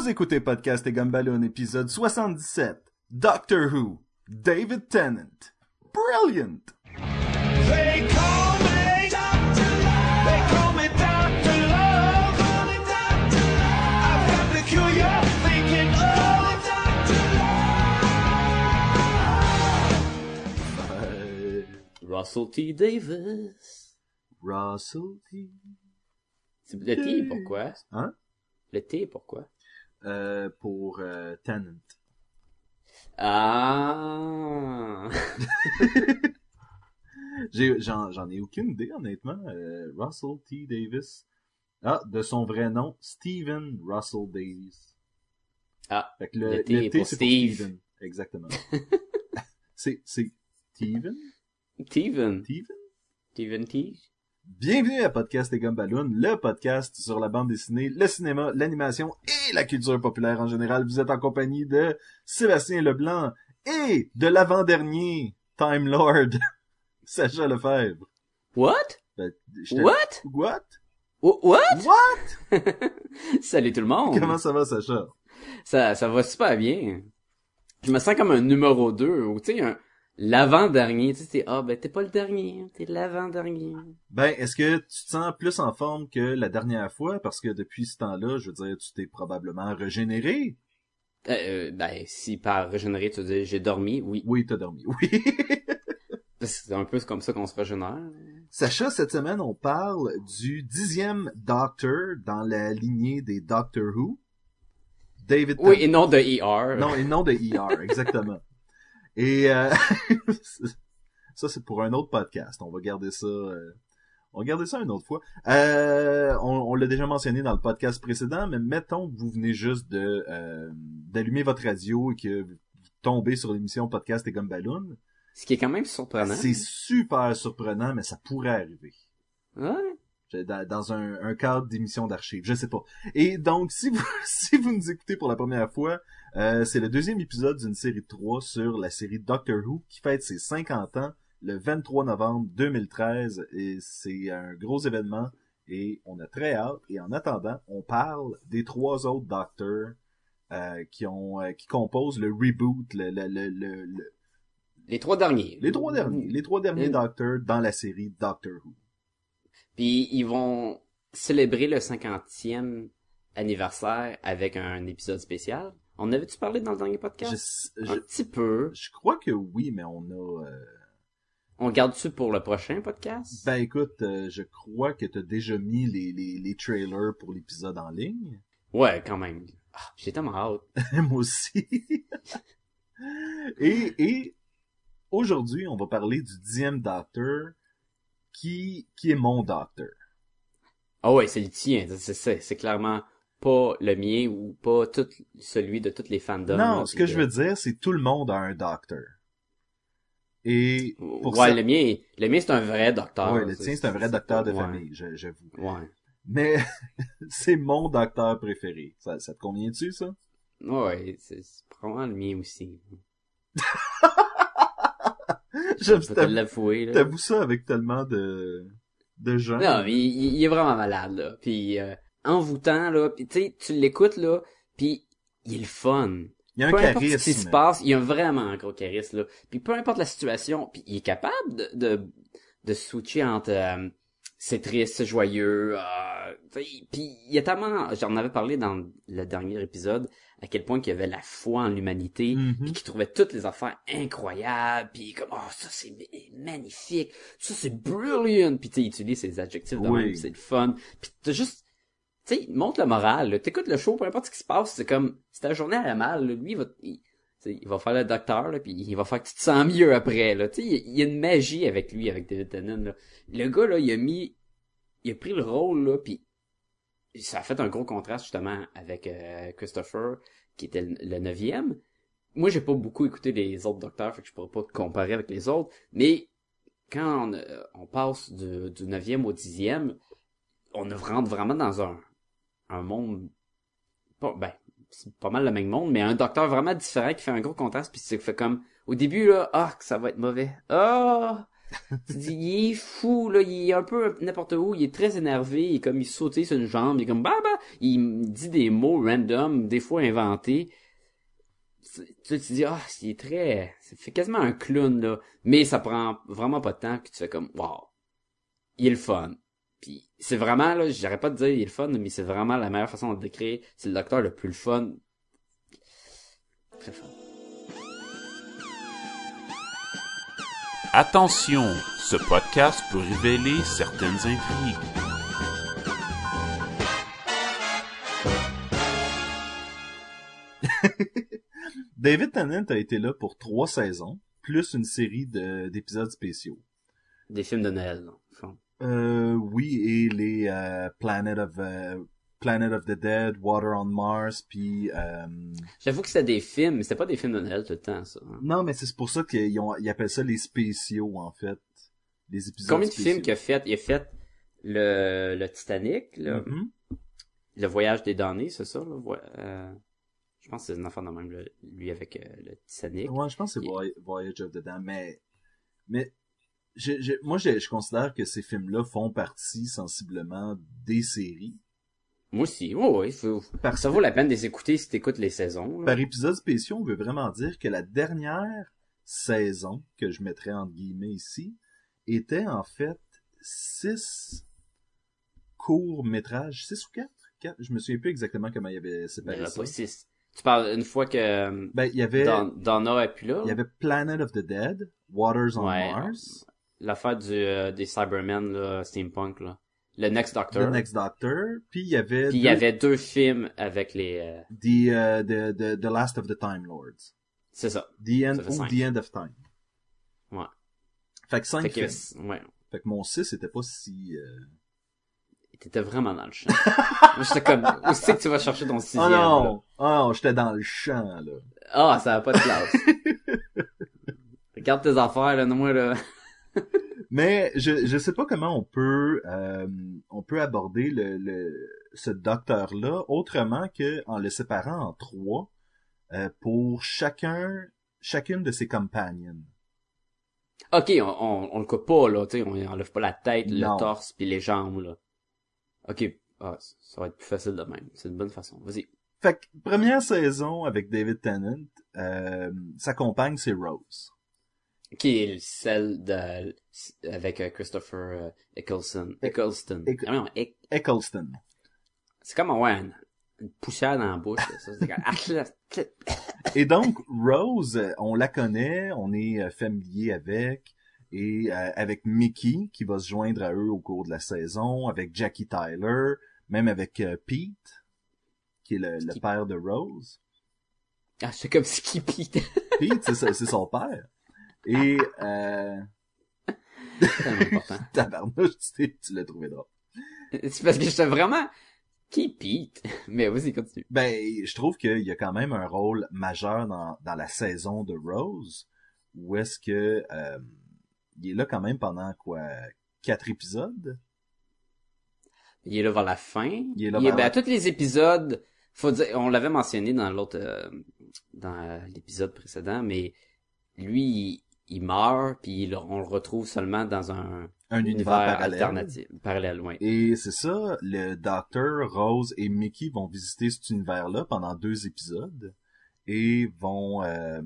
Vous écoutez Podcast et Gumballoon, épisode 77. Doctor Who. David Tennant. Brilliant! They call me Doctor Love. They call me Doctor Love. I've got the cure you're thinking of. Euh, Russell T. Davis. Russell T. C'est- Le T, pourquoi? Hein? Le T, pourquoi? Euh, pour euh, Tennant. Ah! J'en j'en ai aucune idée, honnêtement. Euh, Russell T. Davis. Ah, de son vrai nom, Stephen Russell Davis. Ah, Fait que le, le T pour c'est Steve. Steven. Exactement. c'est, c'est Steven? Steven. Steven? Steven T? Bienvenue à Podcast et Gumballoon, le podcast sur la bande dessinée, le cinéma, l'animation et la culture populaire en général. Vous êtes en compagnie de Sébastien Leblanc et de l'avant-dernier Time Lord, Sacha Lefebvre. What? Ben, What? What? Wh- What? What? Salut tout le monde! Comment ça va, Sacha? Ça, ça va super bien. Je me sens comme un numéro 2, ou tu sais, un, l'avant-dernier, tu sais, ah, ben, t'es pas le dernier, t'es l'avant-dernier. Ben, est-ce que tu te sens plus en forme que la dernière fois? Parce que depuis ce temps-là, je veux dire, tu t'es probablement régénéré. Euh, euh, ben, si par régénérer, tu dis, j'ai dormi, oui. Oui, t'as dormi, oui. C'est un peu comme ça qu'on se régénère. Sacha, cette semaine, on parle du dixième Doctor dans la lignée des Doctor Who. David Oui, et non de ER. Non, et non de ER, exactement. Et euh, ça, c'est pour un autre podcast. On va garder ça. euh, on va garder ça une autre fois. Euh, on on l'a déjà mentionné dans le podcast précédent, mais mettons que vous venez juste de euh, d'allumer votre radio et que vous tombez sur l'émission Podcast et Gumballoon. Ce qui est quand même surprenant. C'est super surprenant, mais ça pourrait arriver. Ouais. Dans, un, un cadre d'émission d'archives, je sais pas. Et donc, si vous, si vous nous écoutez pour la première fois, euh, c'est le deuxième épisode d'une série de trois sur la série Doctor Who qui fête ses 50 ans le 23 novembre 2013 et c'est un gros événement et on a très hâte et en attendant, on parle des trois autres Doctors euh, qui ont euh, qui composent le reboot, le, le, le, le- le- Les trois derniers. les trois derniers, les trois derniers. Doctors dans la série Doctor Who. Puis ils vont célébrer le 50e anniversaire avec un épisode spécial. On avait-tu parlé dans le dernier podcast? Je, je, Un petit peu. Je crois que oui, mais on a... euh, On garde-tu pour le prochain podcast? Ben écoute, euh, je crois que t'as déjà mis les, les, les trailers pour l'épisode en ligne. Ouais, quand même. Ah, J'ai tellement hâte. Moi aussi. et et aujourd'hui, on va parler du dixième Docteur qui, qui est mon Docteur. Ah ouais, c'est le tien. C'est, c'est, c'est clairement pas le mien ou pas tout celui de toutes les fandoms. non, ce que de- je veux dire, c'est tout le monde a un Docteur. Et pour ouais, ça... le mien, le mien c'est un vrai docteur. Ouais, le tien, c'est un vrai docteur de ouais. famille, j'avoue. Ouais. Mais c'est mon docteur préféré. Ça, ça te convient-tu, ça? Ouais, c'est, c'est probablement le mien aussi. J'aime ça. l'avouer. T'avoues ça avec tellement de, de gens. Non, mais il, il est vraiment malade, là. Puis euh, envoûtant, là. Puis tu sais, tu l'écoutes, là, puis il est le fun. Il y a un peu importe ce qui charisme. se passe, il y a vraiment un gros charisme, là. Puis peu importe la situation, puis il est capable de, de, de switcher entre euh, c'est triste, c'est joyeux. Euh, puis il y a tellement... J'en avais parlé dans le dernier épisode, à quel point qu'il y avait la foi en l'humanité, Mhm. puis qu'il trouvait toutes les affaires incroyables, puis comme, oh, ça c'est ma- magnifique, ça c'est brilliant, puis tu utilise ces adjectifs de Oui. même, c'est le fun, puis t'as juste, tu sais, montre le moral, t'écoutes le show, peu importe ce qui se passe, c'est comme, si ta journée allait mal, là, lui, il va, il, tu sais, il va faire le docteur, là, puis il va faire que tu te sens mieux après, là, tu sais, il, y a une magie avec lui, avec David Tennant, là. Le gars, là, il a mis, il a pris le rôle, là, puis ça a fait un gros contraste, justement, avec euh, Christopher, qui était le, neuvième. Moi, j'ai pas beaucoup écouté les autres docteurs, fait que je pourrais pas comparer avec les autres, mais quand on, euh, passe du, neuvième au dixième, on rentre vraiment dans un, un monde, pas, ben, pas mal le même monde, mais un docteur vraiment différent qui fait un gros contraste, puis c'est fait comme, au début, là, ah, que ça va être mauvais. Ah! Tu dis, il est fou, là, il est un peu n'importe où, il est très énervé, il est comme, il saute sur une jambe, il est comme, bah, bah, il dit des mots random, des fois inventés. Tu, tu dis, ah, il est très, ça fait quasiment un clown, là. Mais ça prend vraiment pas de temps, puis tu fais comme, wow, il est le fun. Puis c'est vraiment, là, j'arrête pas de dire il est le fun, mais c'est vraiment la meilleure façon de le décrire. C'est le docteur le plus le fun. Très fun. Attention, ce podcast peut révéler certaines intrigues. David Tennant a été là pour trois saisons, plus une série de- d'épisodes spéciaux. Des films de Noël. Euh, oui, et les euh, Planet of euh, Planet of the Dead, Water on Mars, puis euh, J'avoue que c'était des films, mais c'était pas des films de Noël tout le temps, ça. hein. non, mais c'est pour ça qu'ils ont- ils appellent ça les spéciaux en fait, les épisodes. Combien de spéciaux. films qu'il a fait? Il a fait le, le Titanic, le, Mhm. le Voyage des damnés, c'est ça? Là? Euh, je pense que c'est un enfant de même, lui avec euh, le Titanic. Ouais, je pense que c'est Il- Voy- Voyage of the Damned, mais mais je, je- moi je, je considère que ces films-là font partie sensiblement des séries. Moi aussi, oui, oui. faut- Parce ça vaut la peine de les écouter si t'écoutes les saisons. là. Par épisode spéciaux, on veut vraiment dire que la dernière saison, que je mettrais entre guillemets ici, était en fait six courts-métrages, six ou quatre? Quatre? Je me souviens plus exactement comment il y avait Il y en séparé a ça. pas six. Tu parles une fois que euh, Ben, il y avait, Don- Donna est plus là. il y avait Planet of the Dead, Waters on Ouais. Mars, L'affaire du, euh, des Cybermen, là, steampunk, là. Le Next Doctor. The Next Doctor, puis il y avait, Puis il y deux- avait deux films avec les... euh, the, uh, the, the, the Last of the Time Lords. c'est ça. The End, ou. The End of Time. Ouais. Fait que cinq Fait que, films. ouais. Fait que mon 6 était pas si... euh, T'étais vraiment dans le champ. Moi, j'étais comme, où c'est que tu vas chercher ton sixième? Oh là? non! Oh non, j'étais dans le champ, là. Ah, ça a pas de classe. Regarde tes affaires, là, non, moi, là. Mais je je sais pas comment on peut euh, on peut aborder le, le ce docteur là autrement que en le séparant en trois euh, pour chacun chacune de ses companions. Ok, on, on, on le coupe pas, là, tu sais, on enlève pas la tête, Non. le torse, puis les jambes, là. Ok, ah, ça va être plus facile de même. C'est une bonne façon. Vas-y. Fait que première saison avec David Tennant, euh, sa compagne c'est Rose. Qui est celle de, avec euh, Christopher euh, Eccleston. Eccleston. Eck- Ah, Eccleston. c'est comme, ouais, une, une poussière dans la bouche, ça. Et donc, Rose, euh, on la connaît, on est familier avec, et euh, avec Mickey, qui va se joindre à eux au cours de la saison, avec Jackie Tyler, même avec euh, Pete, qui est le, le père de Rose. Ah, c'est comme Skippy. Pete, c'est son père. Et, euh, tabarnouche, tu, tu l'as trouvé drôle. C'est parce que j'étais vraiment, qui Pete? Mais vas-y, continue. Ben, je trouve qu'il y a quand même un rôle majeur dans, dans la saison de Rose, où est-ce que euh, il est là quand même pendant quoi quatre épisodes? Il est là vers la fin? Il est là vers ben, la- à tous les épisodes, faut dire, on l'avait mentionné dans l'autre, euh, dans euh, l'épisode précédent, mais lui, il, meurt, puis il- on le retrouve seulement dans un Un univers, parallèle. alternatif, parallèle, ouais. Et c'est ça, le docteur, Rose et Mickey vont visiter cet univers-là pendant deux épisodes et vont euh,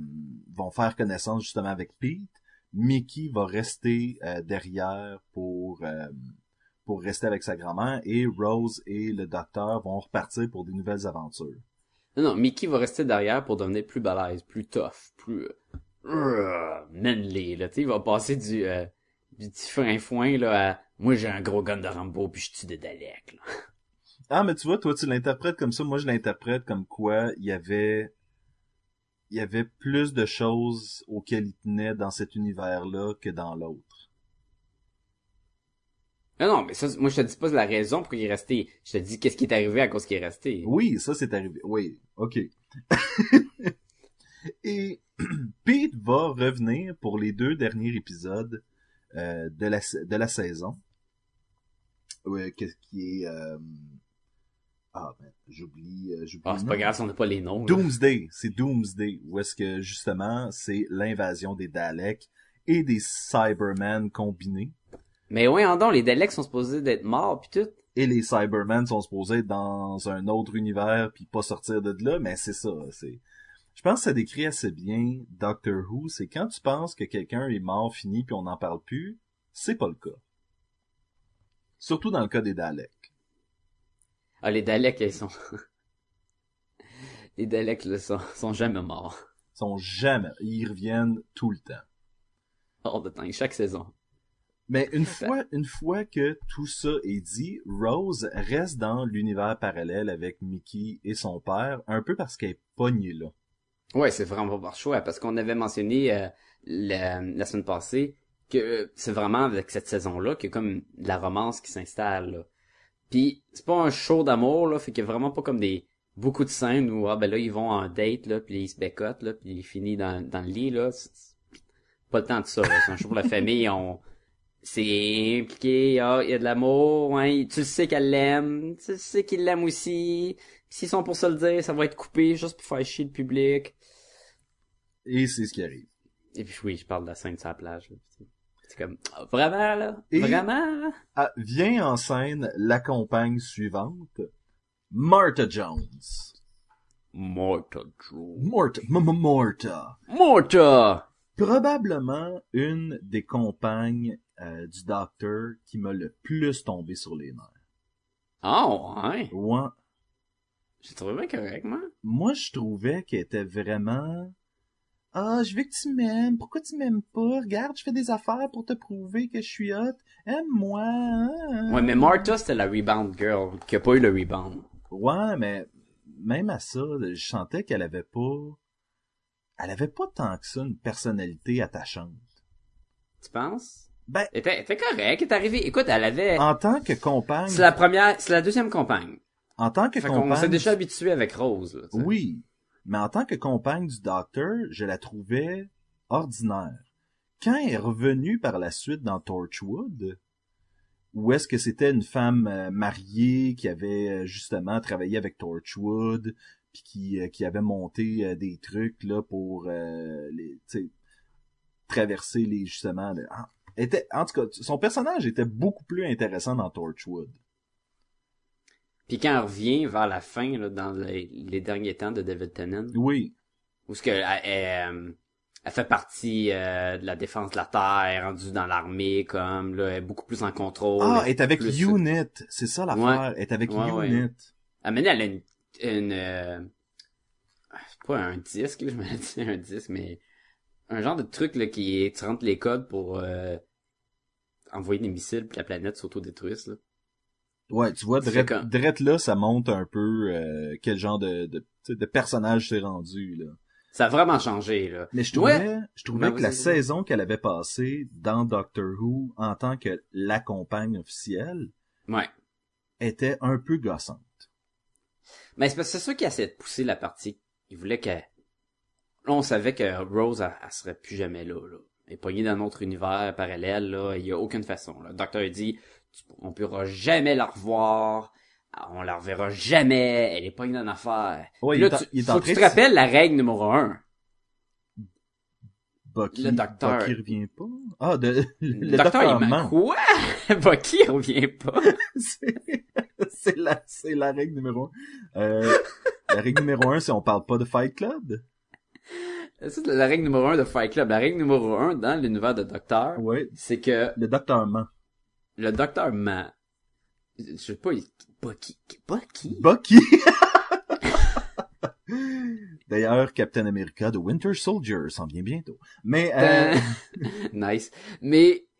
vont faire connaissance justement avec Pete. Mickey va rester euh, derrière pour euh, pour rester avec sa grand-mère et Rose et le docteur vont repartir pour des nouvelles aventures. Non, non, Mickey va rester derrière pour devenir plus balèze, plus tough, plus manly, là, tu il va passer du, euh, du petit fin-foin, là, à moi j'ai un gros gun de Rambo, puis je tue des Daleks, là. Ah mais tu vois, toi tu l'interprètes comme ça, moi je l'interprète comme quoi il y avait il y avait plus de choses auxquelles il tenait dans cet univers-là que dans l'autre. Non, non, mais ça, moi, je te dis pas la raison pour qu'il est resté. Je te dis qu'est-ce qui est arrivé à cause qu'il est resté. Oui, ça c'est arrivé. Oui, ok. Et Pete va revenir pour les deux derniers épisodes euh, de, la, sa- de la saison. Ouais, qu'est-ce qui est... euh, Ah, ben, j'oublie... euh, Ah, c'est pas grave si on n'a pas les noms. Doomsday, c'est Doomsday, où est-ce que justement c'est l'invasion des Daleks et des Cybermen combinés. Mais oui, en don, les Daleks sont supposés d'être morts pis tout. Et les Cybermen sont supposés être dans un autre univers puis pas sortir de là, mais c'est ça, c'est... Je pense que ça décrit assez bien Doctor Who, c'est quand tu penses que quelqu'un est mort, fini, puis on n'en parle plus, c'est pas le cas. Surtout dans le cas des Daleks. Ah, les Daleks, ils sont... les Daleks, là, sont, sont jamais morts. Ils sont jamais, ils reviennent tout le temps. Hors de temps, chaque saison. Mais une fois, une fois que tout ça est dit, Rose reste dans l'univers parallèle avec Mickey et son père, un peu parce qu'elle est pognée là. Ouais, c'est vraiment pas par choix, parce qu'on avait mentionné euh, la, la semaine passée que c'est vraiment avec cette saison-là qu'il y a comme la romance qui s'installe. Puis c'est pas un show d'amour, là, fait qu'il y a vraiment pas comme des beaucoup de scènes où ah ben là ils vont en date là, puis ils se bécotent là, puis ils finissent dans, dans le lit là. Pas le temps de ça. C'est un show pour la famille. On c'est impliqué, ah, il y a de l'amour, ouais, tu le sais qu'elle l'aime, tu le sais qu'il l'aime aussi. S'ils sont pour se le dire, ça va être coupé juste pour faire chier le public. Et c'est ce qui arrive. Et puis oui, je parle de la scène sur la plage. C'est- comme ah, vraiment là, Et- vraiment. là? Ah, vient en scène la compagne suivante, Martha Jones. Martha, M- M- Martha. Morta. Probablement une des compagnes euh, du docteur qui m'a le plus tombé sur les nerfs. Oh ouais. Ouais. J'ai trouvé bien correct moi. moi, je trouvais qu'elle était vraiment... Ah, je veux que tu m'aimes. Pourquoi tu m'aimes pas? Regarde, je fais des affaires pour te prouver que je suis hot. Aime-moi. hein? Ouais, mais Martha c'était la rebound girl qui a pas eu le rebound. Ouais, mais même à ça, je sentais qu'elle avait pas... Elle avait pas tant que ça une personnalité attachante. Tu penses? Ben, Elle était, était correcte, elle est arrivée. Écoute, elle avait. en tant que compagne... C'est la première, c'est la deuxième compagne. En tant que Fait compagne... s'est déjà habitué avec Rose. Là. Oui, mais en tant que compagne du docteur, je la trouvais ordinaire. Quand elle est revenue par la suite dans Torchwood, où est-ce que c'était une femme euh, mariée qui avait euh, justement travaillé avec Torchwood, puis qui, euh, qui avait monté des trucs là pour euh, les, traverser les justement. le- ah, était, en tout cas, son personnage était beaucoup plus intéressant dans Torchwood. Puis quand elle revient vers la fin, là, dans les, les derniers temps de David Tennant, Oui, où ce que elle, elle, euh, elle fait partie euh, de la défense de la terre, elle est rendue dans l'armée, comme là, elle est beaucoup plus en contrôle. ah, elle est avec plus- Unit, c'est ça l'affaire. Elle est avec Ouais, ouais. Unit. Ah, maintenant, elle a une, une euh, pas un disque, là, je me dit un disque, mais un genre de truc là qui est, tu rentres les codes pour euh, envoyer des missiles puis la planète s'autodétruise là. Ouais, tu vois, Drette, quand- Drette là, ça montre un peu euh, quel genre de, de, de personnage c'est rendu, là. Ça a vraiment changé là. Mais je trouvais, Ouais. je trouvais Ben, que la saison qu'elle avait passée dans Doctor Who en tant que la compagne officielle Ouais. était un peu gossante. Mais c'est parce que c'est sûr qu'il essaie de pousser la partie. Il voulait que... Là, on savait que Rose, elle, elle serait plus jamais là, là. Elle est pognée dans notre univers parallèle, là. Il y a aucune façon, là. Le docteur dit, on pourra jamais la revoir. On la reverra jamais. Elle est dans une affaire. Ouais, il là, tu, il faut que tu te rappelles la règle numéro un. Bucky, Le docteur. Bucky revient pas. Ah, de, le, Le, docteur, il m'a ment. quoi? Bucky il revient pas. c'est la, c'est la règle numéro un. Euh, la règle numéro un, c'est on parle pas de Fight Club. C'est la règle numéro un de Fight Club. La règle numéro un dans l'univers de Docteur, c'est que le docteur ment. Le docteur ment. Je sais pas, il... Bucky, Bucky? Bucky. D'ailleurs, Captain America de Winter Soldier s'en vient bientôt. Mais euh, nice. Mais, euh,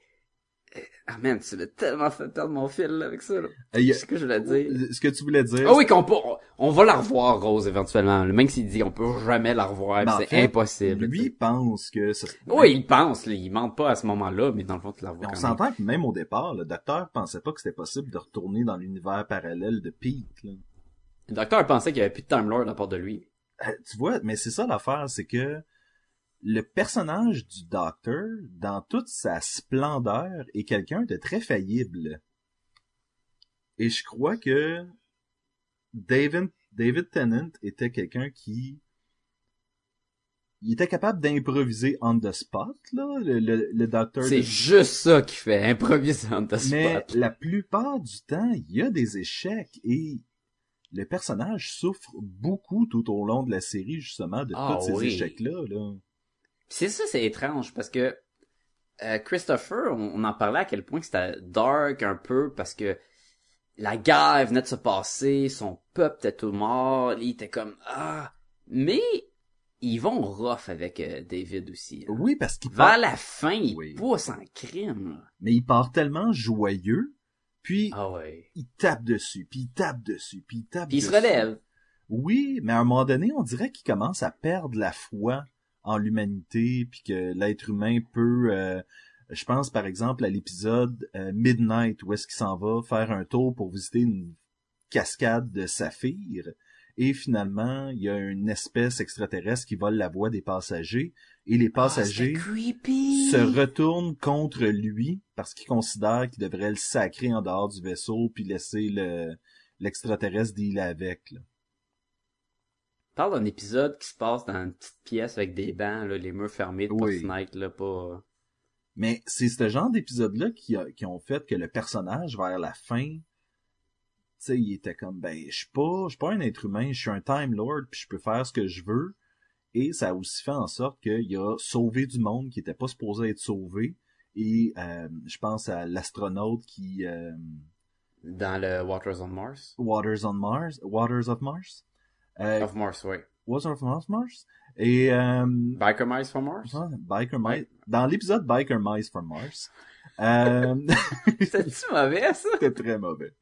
ah man, tu m'as tellement fait perdre mon fil, là, avec ça, là. a- C'est ce que je voulais dire. ce que tu voulais dire, Ah oui, qu'on peut, on, va la revoir, Rose, éventuellement. Même s'il dit on peut jamais la revoir, Ben, en c'est fait, impossible. lui pense que ça... Oui, il pense, là, il ment pas à ce moment-là, mais dans le fond, tu la revois on s'entend que même au départ, le docteur pensait pas que c'était possible de retourner dans l'univers parallèle de Pete. là. Le docteur pensait qu'il y avait plus de Time Lord à part de lui. Euh, tu vois, mais c'est ça l'affaire, c'est que le personnage du docteur, dans toute sa splendeur, est quelqu'un de très faillible. Et je crois que David, David Tennant était quelqu'un qui il était capable d'improviser on the spot, là, le, le, le docteur. C'est de- juste ça qui fait improviser on the Mais spot. la plupart du temps, il y a des échecs et le personnage souffre beaucoup tout au long de la série, justement, de Ah tous ces oui. échecs-là, là. C'est ça, c'est étrange parce que euh, Christopher, on, on en parlait à quel point que c'était dark un peu parce que la guerre venait de se passer, son peuple était tout mort, il était comme ah, mais ils vont rough avec euh, David aussi. hein. Oui, parce qu'il Vers part, la fin, il Oui. pousse en crime. mais il part tellement joyeux, puis Ah ouais. il tape dessus, puis il tape dessus, puis il tape Puis il se dessus. relève. Oui, mais à un moment donné, on dirait qu'il commence à perdre la foi en l'humanité, puis que l'être humain peut... euh, je pense par exemple à l'épisode euh, Midnight, où est-ce qu'il s'en va faire un tour pour visiter une cascade de saphir, et finalement, il y a une espèce extraterrestre qui vole la voix des passagers, et les passagers Ah, creepy. se retournent contre lui parce qu'ils considèrent qu'il devrait le sacrer en dehors du vaisseau puis laisser le l'extraterrestre dealer avec. Là. Parle d'un épisode qui se passe dans une petite pièce avec des bancs, là, les murs fermés, de Oui. fenêtres, là, pas... Mais c'est ce genre d'épisode-là qui, a- qui ont fait que le personnage, vers la fin, tu sais, il était comme, ben, je suis pas, je suis pas un être humain, je suis un Time Lord, puis je peux faire ce que je veux. Et ça a aussi fait en sorte qu'il a sauvé du monde qui était pas supposé être sauvé. Et euh, je pense à l'astronaute qui... euh, Dans le Waters on Mars. Waters on Mars, Waters of Mars, Of Mars, oui. Waters of Mars, et euh, Biker Mice from Mars? ah, Biker Mice, dans l'épisode Biker Mice from Mars, euh, C'était-tu mauvais, ça? c'était très mauvais.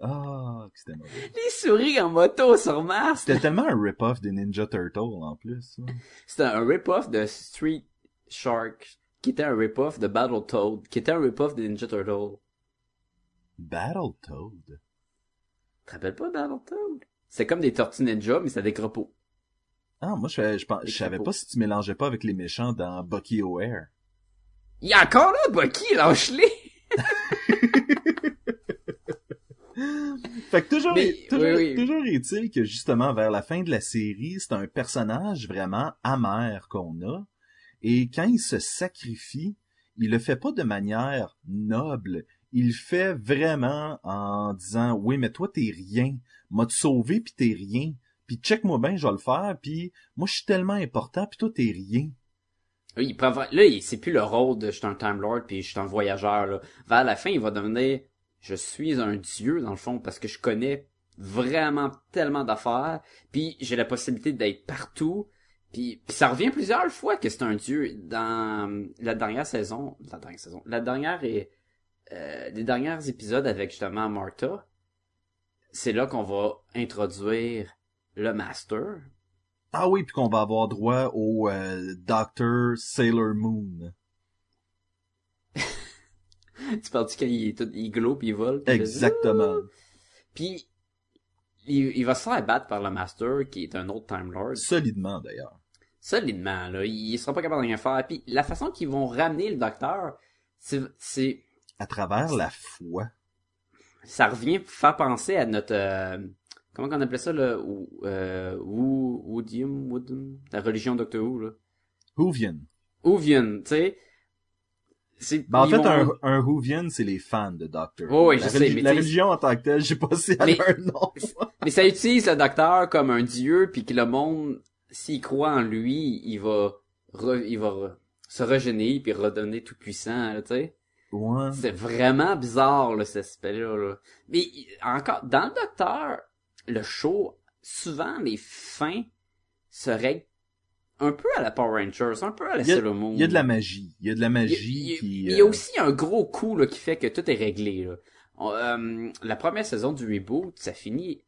Ah, que c'était mauvais. Les souris en moto sur Mars! C'était tellement un rip-off des Ninja Turtles en plus. là. C'était un rip-off de Street Shark, qui était un rip-off de Battletoad, qui était un rip-off de Ninja Turtle. Battletoad? Tu te rappelles pas Battletoad? C'est comme des tortues ninja, mais c'est des crapauds. Ah, moi, je, je, Les je savais pas si tu mélangeais pas avec les méchants dans Bucky O'Hare. Il y a encore là, Bucky, lâche-les! Fait que toujours, Mais- est, toujours, oui, oui. toujours est-il que justement vers la fin de la série, c'est un personnage vraiment amer qu'on a. Et quand il se sacrifie, il le fait pas de manière noble. Il fait vraiment en disant oui mais toi t'es rien, m'a te sauvé puis t'es rien? Puis check-moi bien, je vais le faire. Puis moi je suis tellement important puis toi t'es rien. Oui, il là, c'est plus le rôle de je suis un Time Lord puis je suis un voyageur, là. Vers la fin, il va devenir, je suis un dieu, dans le fond, parce que je connais vraiment tellement d'affaires, puis j'ai la possibilité d'être partout, puis, ça revient plusieurs fois que c'est un dieu. Dans la dernière saison, la dernière saison, la dernière et, euh, les derniers épisodes avec justement Martha, c'est là qu'on va introduire le Master, Ah oui, puis qu'on va avoir droit au euh, Dr. Sailor Moon. tu parles-tu quand il est tout, il glow puis il vole? puis il Exactement. Puis, il, il va se faire battre par le Master, qui est un autre Time Lord. Solidement d'ailleurs. Solidement, là. Il sera pas capable de rien faire. Puis, la façon qu'ils vont ramener le Docteur, c'est, À travers la foi. ça revient faire penser à notre, euh, comment qu'on appelait ça, là, euh, Woo, Woodium, Woodum, la religion Doctor Who, là. Whovian. Whovian, tu sais? Ben, en fait, vont- un, un Whovian, c'est les fans de Doctor. Oh, oui, la je sais, mais La religion en tant que telle, j'ai pas si à Mais- leur nom. Mais ça utilise le docteur comme un dieu, puis que le monde, s'il croit en lui, il va, re- il va re- se régénérer puis redonner tout puissant, tu sais. Ouais. C'est vraiment bizarre, là, cet aspect-là, là. Mais encore, dans le docteur, le show, souvent les fins se règlent un peu à la Power Rangers, un peu à la Sailor Moon. Il y a de la magie. Il y a de la magie il y a- qui... il y a euh, aussi un gros coup là, qui fait que tout est réglé. Là. On- euh, la première saison du reboot, ça finit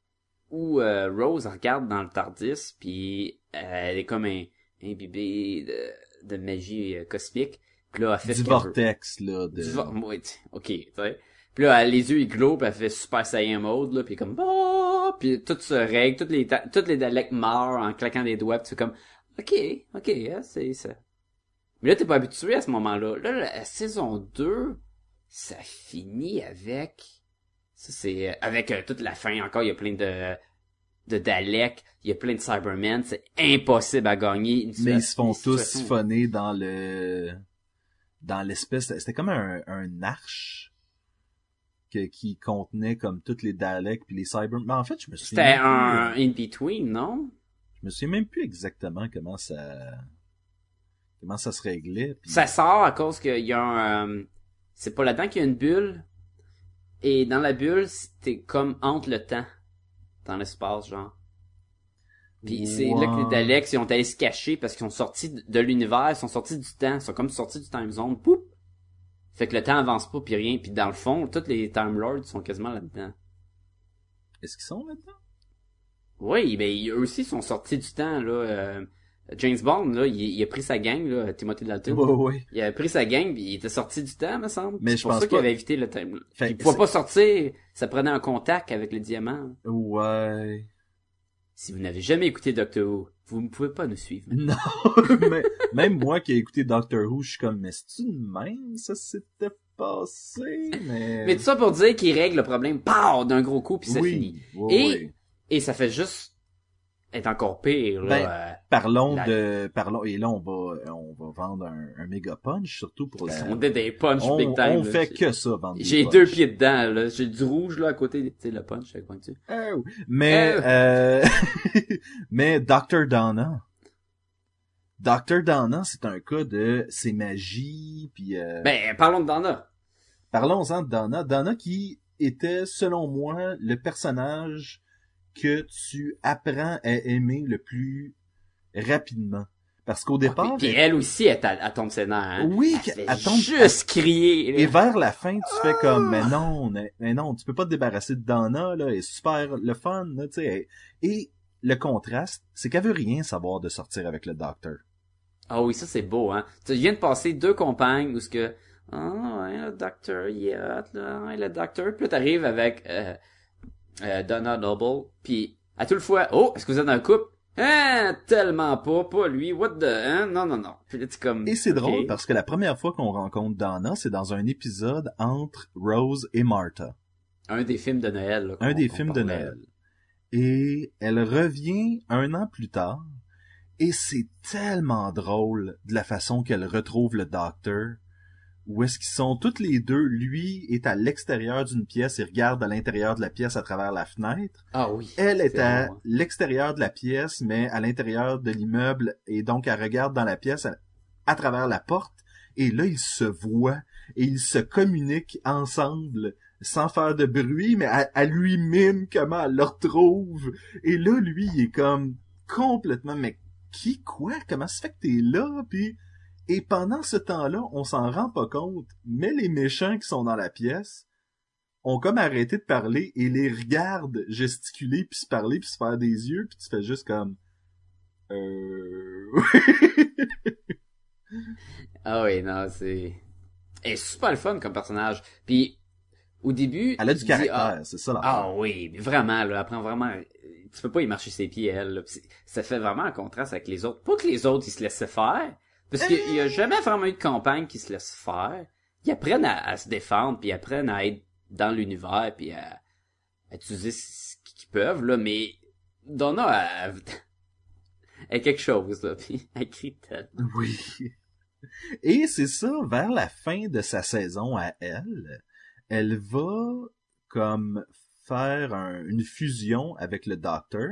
où euh, Rose regarde dans le Tardis, puis euh, elle est comme un, bébé de, de magie cosmique. Puis là, elle fait ce du veut. vortex, là. De... Du t- ok, tu sais. Puis là, elle- les yeux ils glow, puis elle fait Super Saiyan mode, là, puis comme ah, puis tout se règle, toutes les ta- toutes les Daleks meurent en claquant des doigts, puis c'est comme ok, ok, hein, c'est ça. Mais là, t'es pas habitué à ce moment-là. Là, la saison 2, ça finit avec ça c'est euh, avec euh, toute la fin encore, il y a plein de de Dalek, il y a plein de Cybermen, c'est impossible à gagner. Une Mais ils se font tous siphonner dans le dans l'espèce c'était comme un, un arche que, qui contenait comme toutes les Daleks puis les Cyber mais en fait je me souviens C'était un in-between, non? je me souviens même plus exactement comment ça comment ça se réglait puis- Ça sort à cause qu'il y a un... euh, c'est pas là-dedans qu'il y a une bulle. Et dans la bulle, c'était comme entre le temps. Dans l'espace, genre. Puis c'est là que les. Daleks, ils ont allé se cacher parce qu'ils sont sortis de- l'univers, ils sont sortis du temps, ils sont comme sortis du time zone. Poup! Fait que le temps avance pas, puis rien. Puis dans le fond, tous les Time Lords sont quasiment là-dedans. est-ce qu'ils sont là-dedans? Oui, ben eux aussi sont sortis du temps, là. euh, James Bond, là, il, il a pris sa gang, là, Timothy Dalton. ouais ouais Il a pris sa gang pis il était sorti du temps, me semble. Mais C'est je pour pense ça qu'il avait évité le time. Fait il pouvait pas sortir, ça prenait un contact avec le diamant. ouais Si vous n'avez jamais écouté Doctor Who, vous ne pouvez pas nous suivre. non mais même moi qui ai écouté Doctor Who je suis comme mais c'est une même? Ça s'était passé mais Mais tout ça pour dire qu'il règle le problème, pow, d'un gros coup puis c'est oui. Et ça fait juste être encore pire, là. Ben, euh, Parlons La- de, parlons, et là, on va, on va vendre un, un méga punch, surtout pour la, on dit des punch on, big time. on là. fait que ça, vendre J'ai deux pieds dedans, là. J'ai du rouge, là, à côté, tu sais, le punch, avec dessus. Oh. Mais, Oh. euh, mais Dr. Donna. Dr. Donna, c'est un cas de c'est magie, puis euh, Ben, parlons de Dana. parlons-en de Donna. Donna qui était, selon moi, le personnage que tu apprends à aimer le plus rapidement. Parce qu'au départ, Puis, puis elle aussi, elle, elle, elle tombe ses nerfs, hein. oui, Elle elle tombe- juste crier, là. Et vers la fin, tu fais comme, mais non, mais, non, tu peux pas te débarrasser de Donna, là, elle est super le fun, là, tu sais. Et le contraste, c'est qu'elle veut rien savoir de sortir avec le docteur. Ah oui, ça c'est beau, hein. Tu viens de passer deux compagnes où ce que ah le docteur, il est hot, là, le docteur. Puis là, t'arrives avec euh, euh, Donna Noble, puis à tout le fois, oh, est-ce que vous êtes un couple? Hein, tellement pas, pas lui, what the, hein, non, non, non. Puis là, tu comme... Et c'est drôle parce que la première fois qu'on rencontre Donna, c'est dans un épisode entre Rose et Martha. Un des films de Noël, là, Un des films de. Noël. Et elle revient un an plus tard, et c'est tellement drôle de la façon qu'elle retrouve le docteur, où est-ce qu'ils sont toutes les deux, lui est à l'extérieur d'une pièce et regarde à l'intérieur de la pièce à travers la fenêtre. Ah oui. Elle est à hein. l'extérieur de la pièce, mais à l'intérieur de l'immeuble, et donc elle regarde dans la pièce à, à travers la porte, et là ils se voient, et ils se communiquent ensemble, sans faire de bruit, mais à, à lui mime comment elle le retrouve. Et là, lui, il est comme complètement, mais qui, quoi, comment ça fait que t'es là, puis... Et pendant ce temps-là, on s'en rend pas compte, mais les méchants qui sont dans la pièce ont comme arrêté de parler et les regardent gesticuler puis se parler puis se faire des yeux puis tu fais juste comme euh Ah oui, non, c'est... Elle est super le fun comme personnage. Puis, au début... elle a du dis, caractère, ah, c'est ça là. Ah oui, vraiment, là, elle prend vraiment... Tu peux pas y marcher ses pieds, elle. là. Ça fait vraiment un contraste avec les autres. Pas que les autres, ils se laissaient faire. Parce qu'il y a jamais vraiment eu de campagne qui se laisse faire. Ils apprennent à, à se défendre, puis ils apprennent à être dans l'univers, puis à, à utiliser ce qu'ils peuvent, là. Mais Donna, elle, elle a quelque chose, là. Puis elle crie tellement. Oui. Et c'est ça, vers la fin de sa saison à elle, elle va comme faire un- une fusion avec le docteur.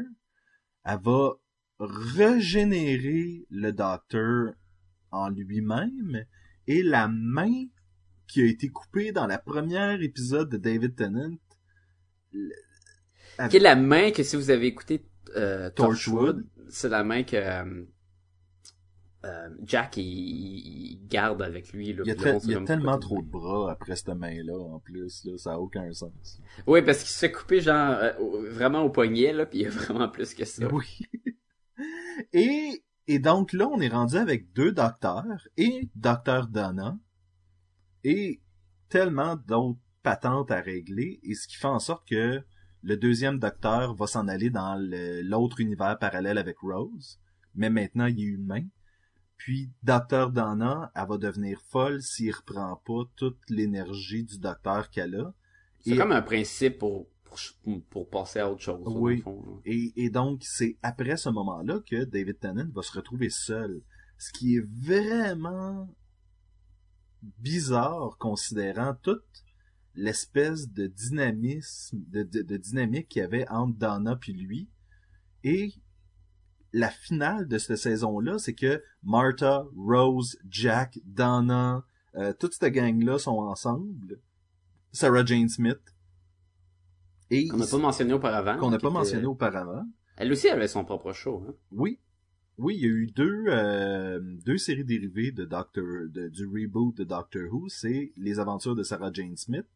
Elle va régénérer le docteur en lui-même et la main qui a été coupée dans la première épisode de David Tennant Qui est la main que si vous avez écouté euh, Torchwood. C'est la main que euh, euh, Jack il, il garde avec lui. Là, il y a, te- il y a tellement trop de bras après cette main-là en plus, là, ça a aucun sens. Oui, parce qu'il se couper genre euh, vraiment au poignet là, puis il y a vraiment plus que ça. Oui. Et, et donc là, on est rendu avec deux docteurs et Docteur Donna et tellement d'autres patentes à régler et ce qui fait en sorte que le deuxième docteur va s'en aller dans l'autre univers parallèle avec Rose, mais maintenant il est humain. Puis Docteur Donna, elle va devenir folle s'il reprend pas toute l'énergie du docteur qu'elle a. C'est Et- comme un principe pour, pour passer à autre chose. Oui. fond. Et, et donc, c'est après ce moment-là que David Tennant va se retrouver seul. Ce qui est vraiment bizarre considérant toute l'espèce de dynamisme, de, de, de dynamique qu'il y avait entre Donna puis lui. Et la finale de cette saison-là, c'est que Martha, Rose, Jack, Donna, euh, toute cette gang-là sont ensemble. Sarah Jane Smith. Et Qu'on n'a pas mentionné auparavant. qu'on n'a pas était- mentionné auparavant. Elle aussi avait son propre show. Hein. Oui. Oui, il y a eu deux, euh, deux séries dérivées de Doctor, de, du reboot de Doctor Who. C'est Les Aventures de Sarah Jane Smith,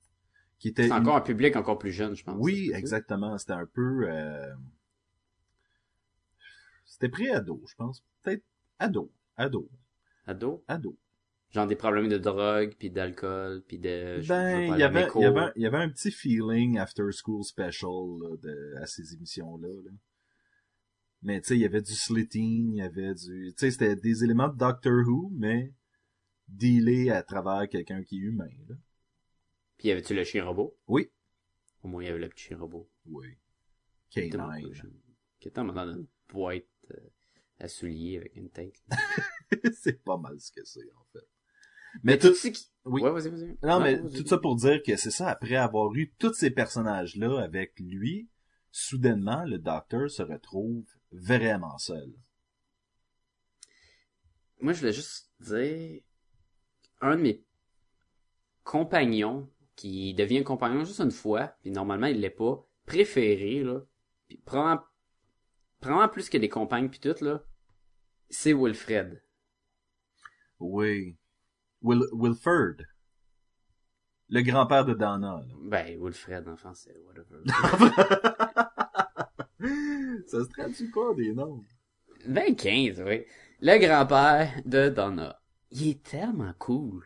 qui était C'est une- encore un public encore plus jeune, je pense. Oui, exactement. C'était un peu, euh, c'était pré-ado, je pense. Peut-être ado, ado, Ado? ado. Genre des problèmes de drogue, puis d'alcool, puis de... Ben, pas il y avait, il y avait, il y avait un petit feeling after school special là, de, à ces émissions-là. là. Mais tu sais, il y avait du slitting, il y avait du, tu sais, c'était des éléments de Doctor Who, mais dealé à travers quelqu'un qui est humain. Là. Puis y avait-tu le chien robot? Oui. Au moins, il y avait le petit chien robot. Oui. Qui était dans- K9. Qui était dans une boîte euh, à souliers avec une tête. c'est pas mal ce que c'est en fait. Mais, Mais tout, tu sais qui... oui. Ouais, vas-y, vas-y. Non, Ouais, mais vas-y. tout ça pour dire que c'est ça, après avoir eu tous ces personnages-là avec lui, soudainement, le docteur se retrouve vraiment seul. Moi, je voulais juste dire, un de mes compagnons, qui devient compagnon juste une fois, puis normalement il l'est pas, préféré, là, puis probablement, probablement plus que des compagnes puis tout, là, c'est Wilfred. Oui. Will, Wilford. Le grand-père de Donna. là. Ben, Wilfred, en français, whatever. ça se traduit pas des noms. ben 15, oui. Le grand-père de Donna. Il est tellement cool.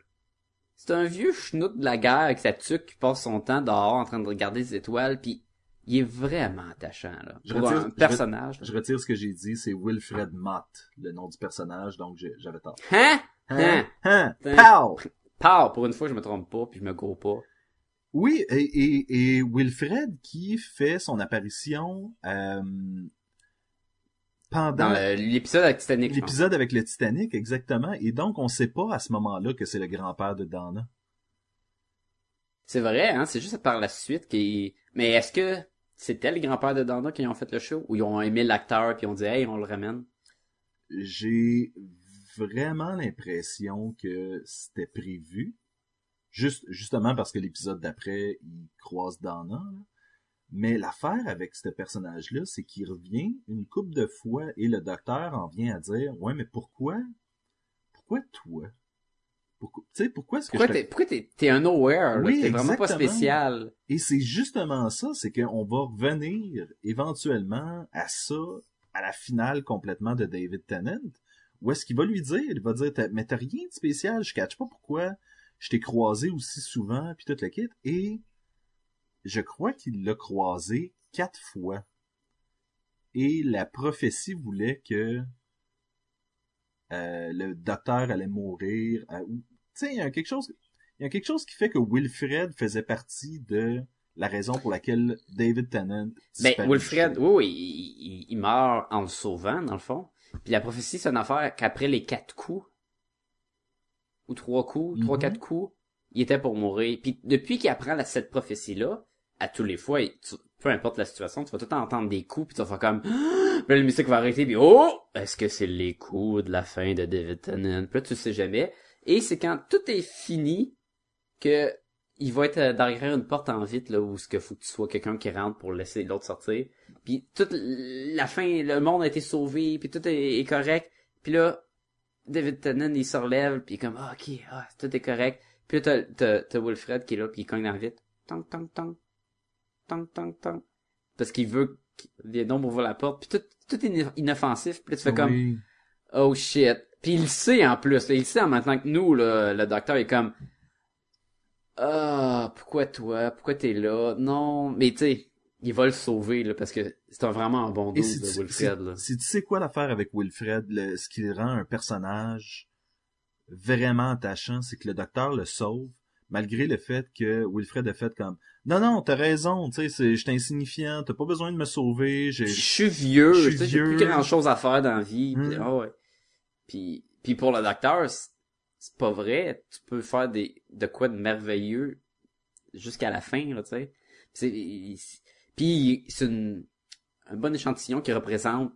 C'est un vieux schnout de la guerre avec sa tuque qui passe son temps dehors en train de regarder les étoiles, puis il est vraiment attachant, là. Je Pour retire- un je là. Je retire ce que j'ai dit, c'est Wilfred Mott, le nom du personnage, donc j'avais tort. Hein? Hein? Hein? Hein? Pow! Pow! Pour une fois, je me trompe pas, puis je me go pas. Oui, et, et, et Wilfred qui fait son apparition euh, pendant le- l'épisode avec Titanic, l'épisode avec le Titanic, exactement. Et donc, on sait pas à ce moment-là que c'est le grand-père de Donna. C'est vrai, hein? C'est juste par la suite qui. Mais est-ce que c'était les grands-pères de Donna qui ont fait le show? Ou ils ont aimé l'acteur puis ont dit, hey, on le ramène? J'ai vraiment l'impression que c'était prévu. Juste, justement parce que l'épisode d'après, il croise Dana. là. Mais l'affaire avec ce personnage-là, c'est qu'il revient une couple de fois et le docteur en vient à dire, ouais, mais pourquoi, pourquoi toi? Pourquoi, tu sais, pourquoi est-ce que Pourquoi t'es, pourquoi t'es, t'es un nowhere? Oui, T'es vraiment pas spécial. Et c'est justement ça, c'est qu'on va revenir éventuellement à ça, à la finale complètement de David Tennant, où est-ce qu'il va lui dire, il va dire, mais t'as rien de spécial, je catch pas pourquoi je t'ai croisé aussi souvent, puis toute la kit, et je crois qu'il l'a croisé quatre fois. Et la prophétie voulait que euh, le docteur allait mourir. euh, ou- tu sais, il y a quelque chose, il y a quelque chose qui fait que Wilfred faisait partie de la raison pour laquelle David Tennant Ben. Wilfred, oui, il- il meurt en le sauvant, dans le fond. Puis la prophétie, c'est une affaire qu'après les quatre coups, ou trois coups, trois, Mhm. quatre coups, il était pour mourir. Puis depuis qu'il apprend la- cette prophétie-là, à tous les fois, tu- peu importe la situation, tu vas tout le temps entendre des coups, puis tu vas faire comme... Puis là, le musique va arrêter, puis oh! Est-ce que c'est les coups de la fin de David Tennant? Puis là, tu sais jamais. Et c'est quand tout est fini que il va être euh, derrière une porte en vitre, là, où ce que faut que tu sois quelqu'un qui rentre pour laisser l'autre sortir. Puis toute la fin, le monde a été sauvé, puis tout est, est correct. Puis là, David Tennant, il se relève, puis comme, ah, ok, ah, tout est correct. Puis là, t'as, t'as, t'as Wilfred qui est là, puis il cogne dans la vitre. Tang, tang, tang. Tang, tang, tang. Parce qu'il veut vienne donc ouvrir la porte, puis tout, tout est ino- inoffensif. Puis là, tu fais comme, Oui. Oh shit. Puis il le sait en plus. là. Il le sait en même temps que nous, là, le docteur est comme Ah, pourquoi toi? Pourquoi t'es là? Non. Mais tu sais, il va le sauver là, parce que c'est un- vraiment un bon dos si de tu, Wilfred. si- Là. si tu sais quoi l'affaire avec Wilfred, le- ce qui le rend un personnage vraiment attachant, c'est que le docteur le sauve, malgré le fait que Wilfred a fait comme non non t'as raison tu sais c'est j'étais insignifiant t'as pas besoin de me sauver Je suis vieux, Je suis sais, j'ai plus vieux. grand chose à faire dans la vie. Puis, Hmm. ah ouais. puis, puis pour le docteur, c'est pas vrai. Tu peux faire des de quoi de merveilleux jusqu'à la fin, là, tu sais. Puis c'est une, un bon échantillon qui représente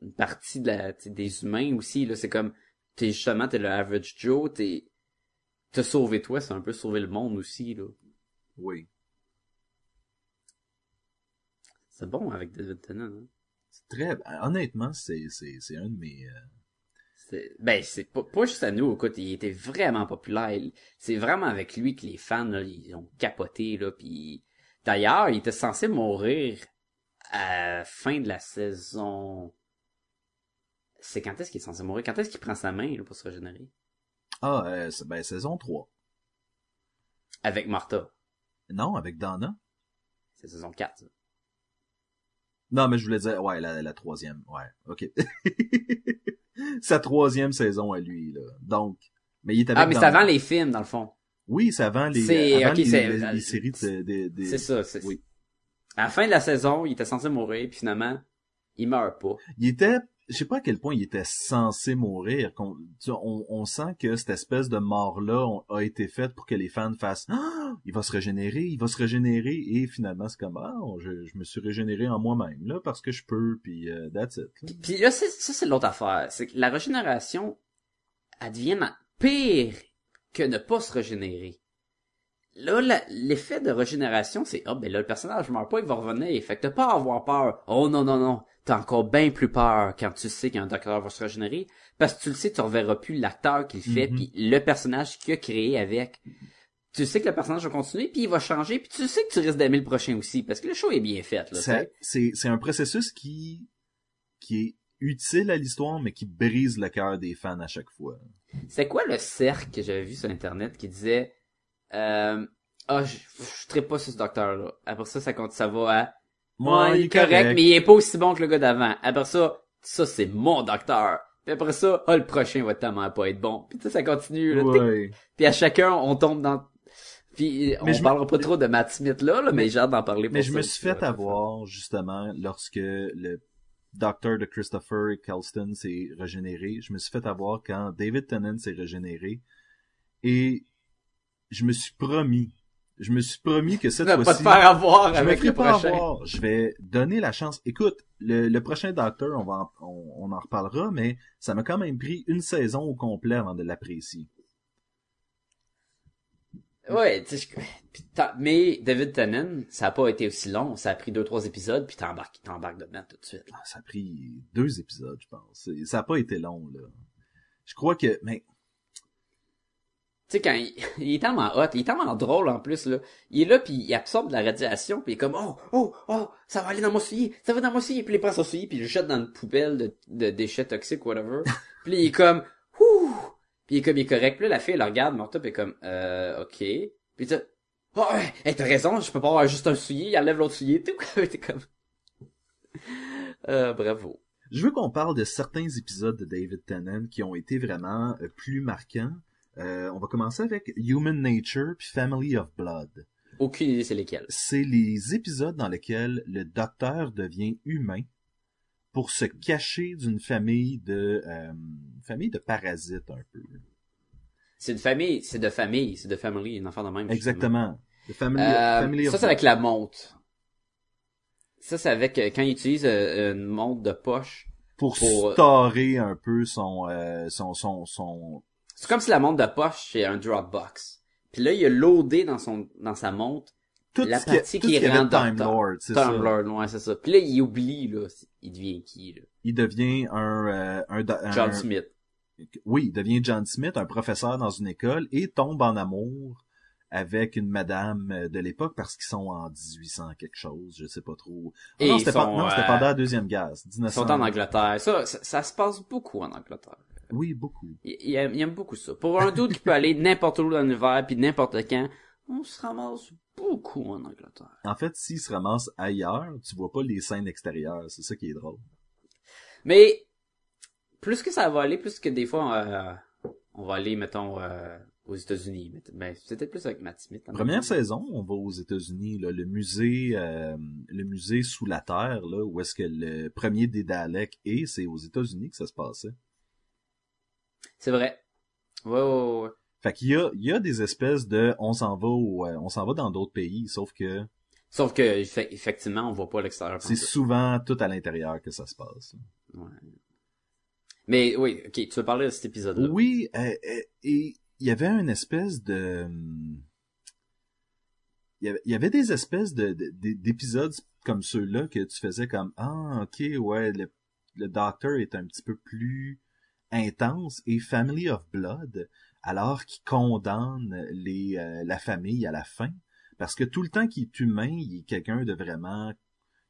une partie de la, des humains aussi. Là, c'est comme t'es justement t'es le average Joe, t'es te sauver toi, c'est un peu sauver le monde aussi là. oui C'est bon avec David Tennant. Hein? c'est très honnêtement c'est c'est c'est un de mes euh, Ben, c'est pas, pas juste à nous, écoute, il était vraiment populaire. C'est vraiment avec lui que les fans, là, ils ont capoté, là, puis d'ailleurs, il était censé mourir à la fin de la saison... C'est quand est-ce qu'il est censé mourir? Quand est-ce qu'il prend sa main, là, pour se régénérer? ah euh, c'est- ben saison 3 Avec Martha. non avec Donna C'est saison 4, ça. Non mais je voulais dire ouais la, la troisième ouais ok sa troisième saison à lui là donc mais il est avec Ah, mais c'est avant les films, dans le fond. oui c'est avant les avant ok, les, c'est- les- les séries de, de- de- C'est ça, c'est oui À la fin de la saison, il était censé mourir, puis finalement, il meurt pas. il était je sais pas à quel point il était censé mourir on, on sent que cette espèce de mort là a été faite pour que les fans fassent ah, il va se régénérer il va se régénérer et finalement c'est comme ah je, me suis régénéré en moi-même là parce que je peux puis euh, that's it. Puis là, ça, c'est l'autre affaire. C'est que la régénération, elle devient pire que ne pas se régénérer. Là, l'effet de régénération, c'est, ah, ben là, le personnage meurt pas, il va revenir. Fait que t'as pas avoir peur. Oh non, non, non. T'as encore bien plus peur quand tu sais qu'un docteur va se régénérer. Parce que tu le sais, tu reverras plus l'acteur qui le fait, Mhm. puis le personnage qu'il a créé avec. Tu sais que le personnage va continuer, puis il va changer, puis tu sais que tu risques d'aimer le prochain aussi. Parce que le show est bien fait, c'est c'est un processus qui qui est utile à l'histoire mais qui brise le cœur des fans à chaque fois C'est quoi le cercle que j'avais vu sur internet qui disait euh, ah je je pas sur ce docteur là. Après ça ça compte ça va à moi il est correct, mais il est pas aussi bon que le gars d'avant. Après ça ça c'est mon docteur. Puis après ça ah le prochain va tellement pas être bon. Puis tu sais, ça continue là. ouais. Puis à chacun on tombe dans puis on Mais je me- parlera pas trop de Matt Smith là, là mais j'ai hâte d'en parler. Mais pour je ça me suis fait avoir justement lorsque le docteur de Christopher Kelston s'est régénéré. Je me suis fait avoir quand David Tennant s'est régénéré. Et je me suis promis, je me suis promis que cette vas pas fois-ci, te faire avoir je avec le prochain. avoir. Je vais donner la chance. Écoute, le, le prochain docteur, on va en, on, on en reparlera, mais ça m'a quand même pris une saison au complet avant de l'apprécier. Ouais, tu mais David Tennant, ça a pas été aussi long, ça a pris deux trois épisodes puis t'embarques, t'embarques dedans tout de suite. là. Ah, Ça a pris deux épisodes, je pense. Ça a pas été long, là. Je crois que, mais sais quand il, il est tellement hot, il est tellement drôle en plus là. Il est là puis il absorbe de la radiation puis il est comme oh oh oh ça va aller dans mon soulier, ça va dans mon soulier puis il prend son soulier puis il le jette dans une poubelle de, de déchets toxiques whatever. puis il est comme ouh puis il est comme il est correct. Puis là la fille elle le regarde Martha puis elle est comme euh ok. Puis tu oh hey, t'as raison, je peux pas avoir juste un soulier, il enlève l'autre soulier tout t'es comme euh, bravo. Je veux qu'on parle de certains épisodes de David Tennant qui ont été vraiment euh, plus marquants. Euh, on va commencer avec Human Nature puis Family of Blood. Aucune idée c'est lesquels. C'est les épisodes dans lesquels le docteur devient humain pour se cacher d'une famille de euh, famille de parasites un peu. C'est de famille, c'est de famille, c'est de family, une affaire de même. Exactement. The family, Euh, family ça, c'est avec la montre. Ça, c'est avec, euh, quand il utilise euh, une montre de poche. pour, pour- storer un peu son euh, son son son C'est comme si la montre de poche, c'est un Dropbox. Puis là, il a loadé dans son, dans sa montre, tout La partie qui rend de Time. Lord, c'est ça. Tumblr, ouais, c'est ça. Puis là, il oublie, là, il devient qui, là? Il devient un euh, un, un- John Smith. oui, il devient John Smith, un professeur dans une école, et tombe en amour avec une madame euh, de l'époque parce qu'ils sont en 1800 quelque chose, je sais pas trop. Ah Et non, c'était pas- sont, non, c'était euh, pendant la deuxième guerre, Ils 1900. sont en Angleterre. Ça, ça, ça se passe beaucoup en Angleterre. Oui, beaucoup. Il, il aime, il aime beaucoup ça. Pour un doute qui peut aller n'importe où dans l'univers, puis n'importe quand, on se ramasse beaucoup en Angleterre. En fait, s'il se ramasse ailleurs, tu vois pas les scènes extérieures, c'est ça qui est drôle. Mais plus que ça va aller, plus que des fois euh, on va aller, mettons, euh, aux États-Unis. Mais, ben, c'était plus avec Matt Smith. en Première saison, on va aux États-Unis, le musée, euh, le musée sous la terre, là, où est-ce que le premier des Daleks est, c'est aux États-Unis que ça se passait. C'est vrai. Ouais, ouais, ouais. Fait qu'il y a, il y a des espèces de, on s'en va au, euh, on s'en va dans d'autres pays, sauf que Sauf que, effe- effectivement, on voit pas l'extérieur. c'est souvent tout à l'intérieur que ça se passe. Mais oui, ok, tu veux parler de cet épisode-là? Oui, euh, euh, et il y avait une espèce de, hum, il y avait, il y avait des espèces de- d'épisodes comme ceux-là que tu faisais comme ah ok ouais le, le docteur est un petit peu plus intense et Family of Blood alors qu'il condamne les euh, la famille à la fin. Parce que tout le temps qu'il est humain il est quelqu'un de vraiment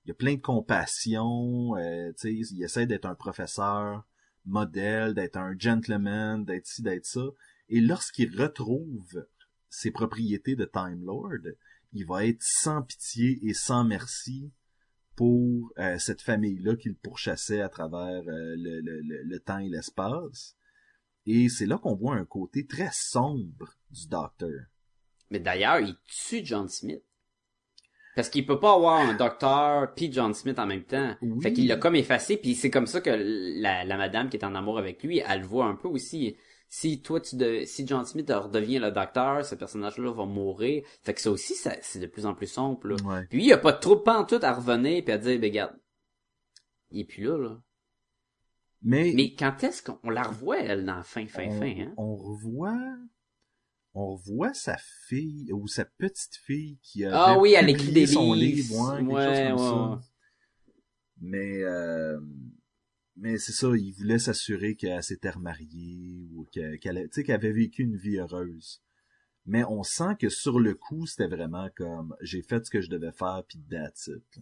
il a plein de compassion euh, il essaie d'être un professeur modèle d'être un gentleman d'être ci d'être ça. Et lorsqu'il retrouve ses propriétés de Time Lord il va être sans pitié et sans merci pour euh, cette famille-là qu'il pourchassait à travers euh, le, le- le- le temps et l'espace. Et c'est là qu'on voit un côté très sombre du Docteur. Mais d'ailleurs, il tue John Smith. Parce qu'il peut pas avoir un docteur puis John Smith en même temps. Oui. Fait qu'il l'a comme effacé, puis c'est comme ça que la, la madame qui est en amour avec lui, elle le voit un peu aussi. Si toi tu de, si John Smith redevient le docteur, ce personnage-là va mourir. Fait que ça aussi, ça, c'est de plus en plus sombre. Là. Ouais. Puis il y a pas trop de temps tout à revenir puis à dire, ben regarde, il est plus là, là. Mais, Mais quand est-ce qu'on la revoit, elle, dans fin, fin, on, fin, hein? on revoit on revoit sa fille ou sa petite fille qui a Ah oui, elle écrit des livres. livre, ouais, ouais. Mais euh, mais c'est ça, il voulait s'assurer qu'elle s'était remariée ou que- qu'elle sais, qu'elle avait vécu une vie heureuse. Mais on sent que sur le coup, c'était vraiment comme j'ai fait ce que je devais faire puis that's it.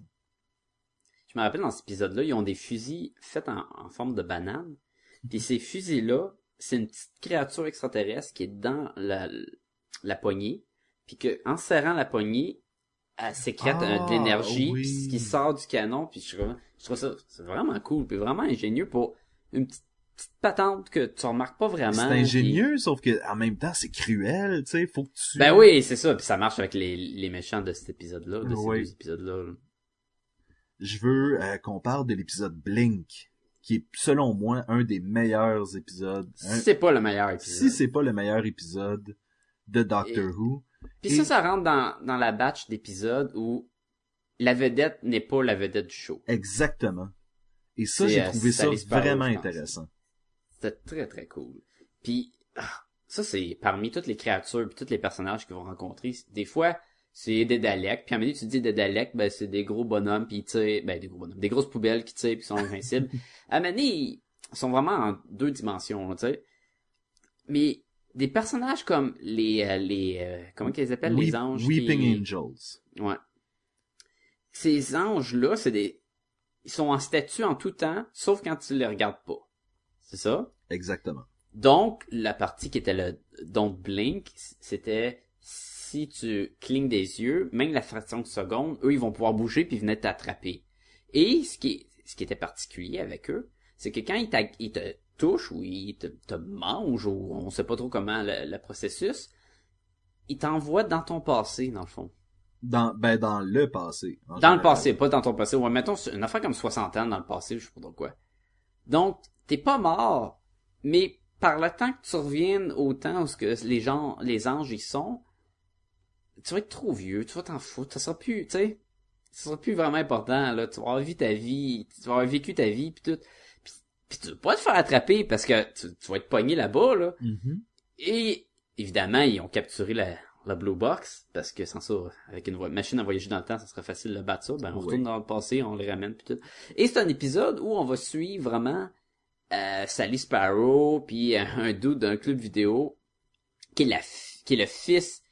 Je me rappelle dans cet épisode-là, ils ont des fusils faits en, forme de banane. Puis ces fusils-là, c'est une petite créature extraterrestre qui est dans la, la poignée. Puis que en serrant la poignée, elle sécrète Ah, de l'énergie oui. ce qui sort du canon. Puis je, trouve- je trouve ça c'est vraiment cool, puis vraiment ingénieux pour une petite, petite patente que tu remarques pas vraiment. C'est ingénieux, sauf que en même temps, c'est cruel, tu sais, faut que tu Ben oui, c'est ça. Puis ça marche avec les, les méchants de cet épisode-là, de ces Oui. deux épisodes-là. là. je veux euh, qu'on parle de l'épisode Blink, qui est selon moi un des meilleurs épisodes. Un- C'est pas le meilleur épisode. si c'est pas le meilleur épisode de Doctor Et- Who, Puis Et- ça, ça rentre dans, dans la batch d'épisodes où la vedette n'est pas la vedette du show. exactement. Et ça, j'ai euh, trouvé ça vraiment intéressant. C'était très très cool. Puis ah, ça, c'est parmi toutes les créatures puis tous les personnages qu'ils vont rencontrer. Des fois, c'est des Daleks. Puis à tu dis des Daleks, ben c'est des gros bonhommes puis ils tirent, ben des gros bonhommes, des grosses poubelles qui tirent puis sont invincibles. à ils sont vraiment en deux dimensions, tu sais. Mais des personnages comme les euh, les euh, comment qu'ils appellent les anges Weeping qui- Angels. Ouais. Ces anges-là, c'est des... Ils sont en statue en tout temps, sauf quand tu les regardes pas. C'est ça? Exactement. Donc, la partie qui était le Don't Blink, c'était si tu clignes des yeux, même la fraction de seconde, eux, ils vont pouvoir bouger puis venir t'attraper. Et ce qui, ce qui était particulier avec eux, c'est que quand ils, ils te touchent ou ils te, te mangent ou on sait pas trop comment le, le processus, ils t'envoient dans ton passé, dans le fond. Dans, ben, dans le passé. Dans le passé, pas dans ton passé. Ouais, mettons une affaire comme 60 ans dans le passé, je sais pas trop quoi. Donc, t'es pas mort, mais par le temps que tu reviennes au temps où ce que les gens, les anges y sont, tu vas être trop vieux, tu vas t'en foutre, ça sera plus, tu sais, ça sera plus vraiment important, là, tu vas avoir vu ta vie, tu vas avoir vécu ta vie, pis tout. Pis tu vas pas te faire attraper parce que tu, tu vas être pogné là-bas, là. Mhm. Et évidemment, ils ont capturé la, la Blue Box, parce que sans ça, avec une machine à voyager dans le temps, ça serait facile de battre ça. Ben, on Oui. retourne dans le passé, on les ramène, puis tout. Et c'est un épisode où on va suivre vraiment euh, Sally Sparrow, puis euh, un dude d'un club vidéo, qui est, la, qui est le fils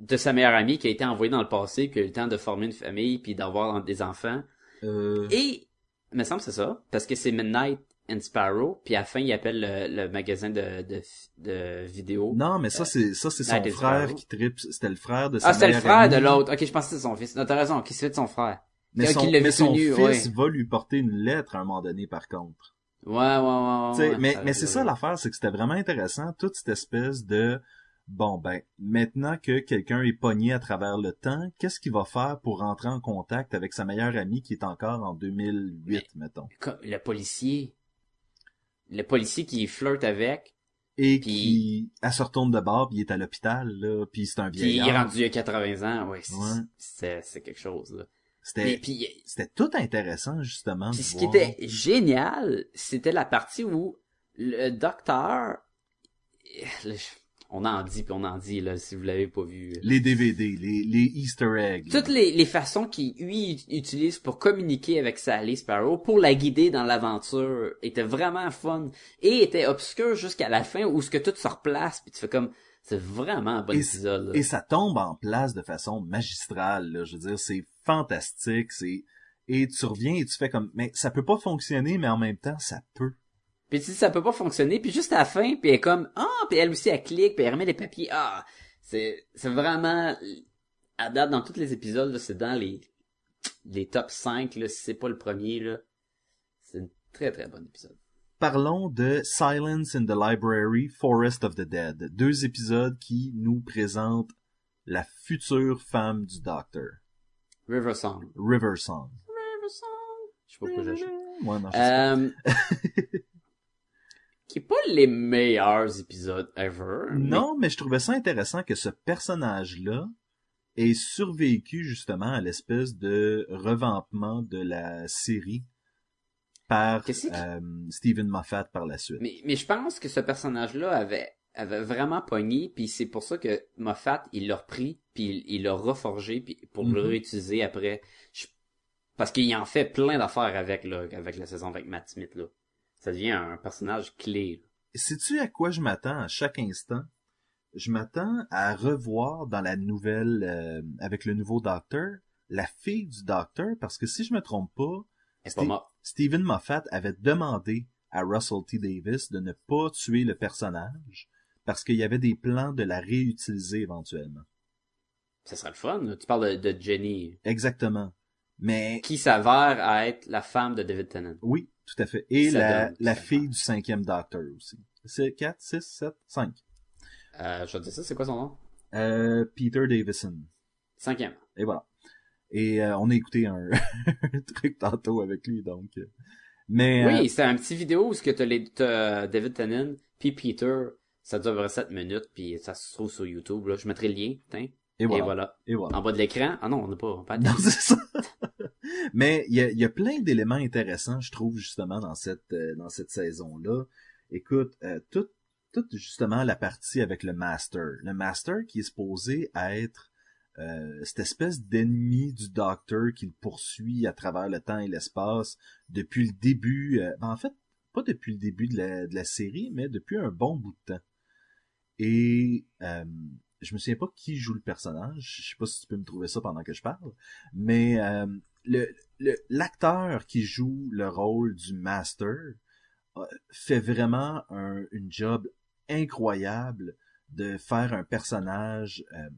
de sa meilleure amie, qui a été envoyé dans le passé, qui a eu le temps de former une famille, puis d'avoir des enfants. Euh, Et, il me semble que c'est ça, parce que c'est Midnight and Sparrow, puis à la fin, il appelle le, le magasin de, de, de vidéos. Non, mais ça, c'est, ça, c'est son frère qui tripe. C'était le frère de sa Ah, c'était le frère de l'autre. Ok, je pensais que c'était son fils. Non, t'as raison, qui se fait de son frère. Mais son, mais fils ouais. va lui porter une lettre à un moment donné, par contre. Ouais, ouais, ouais, ouais. Ouais, mais mais c'est ça l'affaire, c'est que c'était vraiment intéressant, toute cette espèce de bon ben maintenant que quelqu'un est pogné à travers le temps, qu'est-ce qu'il va faire pour rentrer en contact avec sa meilleure amie qui est encore en 2008 mettons? le policier. Le policier qui flirte avec, et Puis- qui elle se retourne de bord, puis il est à l'hôpital là, puis c'est un puis il est vieillard. rendu à 80 ans. Ouais, c'est, Ouais. c'est, c'est quelque chose, là. C'était c'était tout intéressant justement. puis de ce qui était génial, c'était la partie où le docteur, on en dit puis on en dit, là, si vous l'avez pas vu. les DVD, les les Easter eggs. toutes les, les façons qu'il lui utilise pour communiquer avec Sally Sparrow, pour la guider dans l'aventure, étaient vraiment fun et étaient obscures jusqu'à la fin où ce que tout se replace puis tu fais comme c'est vraiment un bon Et épisode. là. Et ça tombe en place de façon magistrale, là. Je veux dire, c'est fantastique, c'est, et tu reviens et tu fais comme, mais ça peut pas fonctionner, mais en même temps, ça peut. Puis tu dis ça peut pas fonctionner puis juste à la fin puis elle est comme ah puis elle aussi elle clique puis elle remet les papiers ah c'est c'est vraiment à date dans tous les épisodes là, c'est dans les les top 5 là si c'est pas le premier là c'est un très très bon épisode. Parlons de Silence in the Library, Forest of the Dead. Deux épisodes qui nous présentent la future femme du Docteur. River Song. River Song. River Song. Je sais pas pourquoi j'ai Ouais, non, je sais pas. Qui est pas les meilleurs épisodes ever. Non, mais je trouvais ça intéressant que ce personnage-là ait survécu justement à l'espèce de revampement de la série par euh, Stephen Moffat par la suite. Mais, mais je pense que ce personnage-là avait, avait vraiment pogné, puis c'est pour ça que Moffat, il l'a repris, puis il l'a reforgé, puis pour le Mhm. réutiliser après. Je- parce qu'il en fait plein d'affaires avec, là, avec la saison avec Matt Smith, là. Ça devient un personnage clé. Sais-tu à quoi je m'attends à chaque instant? Je m'attends à revoir dans la nouvelle, euh, avec le nouveau Docteur, la fille du Docteur, parce que si je me trompe pas. Stephen Moffat avait demandé à Russell T. Davis de ne pas tuer le personnage parce qu'il y avait des plans de la réutiliser éventuellement. Ça serait le fun. Tu parles de, de Jenny, Exactement. Mais qui s'avère à être la femme de David Tennant. oui, tout à fait. Et Ça la, donne, la ça fille du cinquième Docteur aussi. C'est 4, 6, 7, 5. Euh, je te ça, c'est quoi son nom? Euh, Peter Davison. Cinquième. Et voilà. Et euh, on a écouté un, un truc tantôt avec lui, donc. euh. Mais euh, Oui, c'est un petit vidéo où ce que t'as les, t'as David Tennant puis Peter, ça dure 7 minutes puis ça se trouve sur YouTube, là. Je mettrai le lien, putain. et voilà. Et voilà. Et voilà. En bas de l'écran. Ah non, on n'a pas, on pas Non, c'est ça. Mais il y a, plein d'éléments intéressants, je trouve, justement, dans cette, euh, dans cette saison-là. Écoute, euh, toute, justement, la partie avec le Master. Le Master qui est supposé être euh, cette espèce d'ennemi du Docteur qui le poursuit à travers le temps et l'espace depuis le début. euh, en fait, pas depuis le début de la, de la série, mais depuis un bon bout de temps. Et euh, je me souviens pas qui joue le personnage. Je sais pas si tu peux me trouver ça pendant que je parle. Mais le l'acteur qui joue le rôle du Master euh, fait vraiment un, une job incroyable de faire un personnage euh,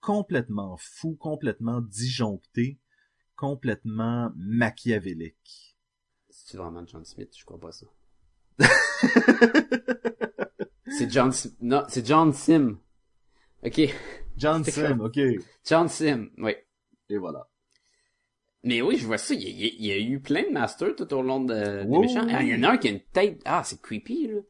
complètement fou, complètement disjoncté, complètement machiavélique. C'est vraiment John Smith, je crois pas ça. c'est John Sim. Non, c'est John Sim. Ok. John Sim, ok. John Sim, oui. Et voilà. Mais oui, je vois ça. Il y a, il y eu plein de masters tout au long de, des méchants. Ah, il y en a un qui a une tête. Ah, c'est creepy, là.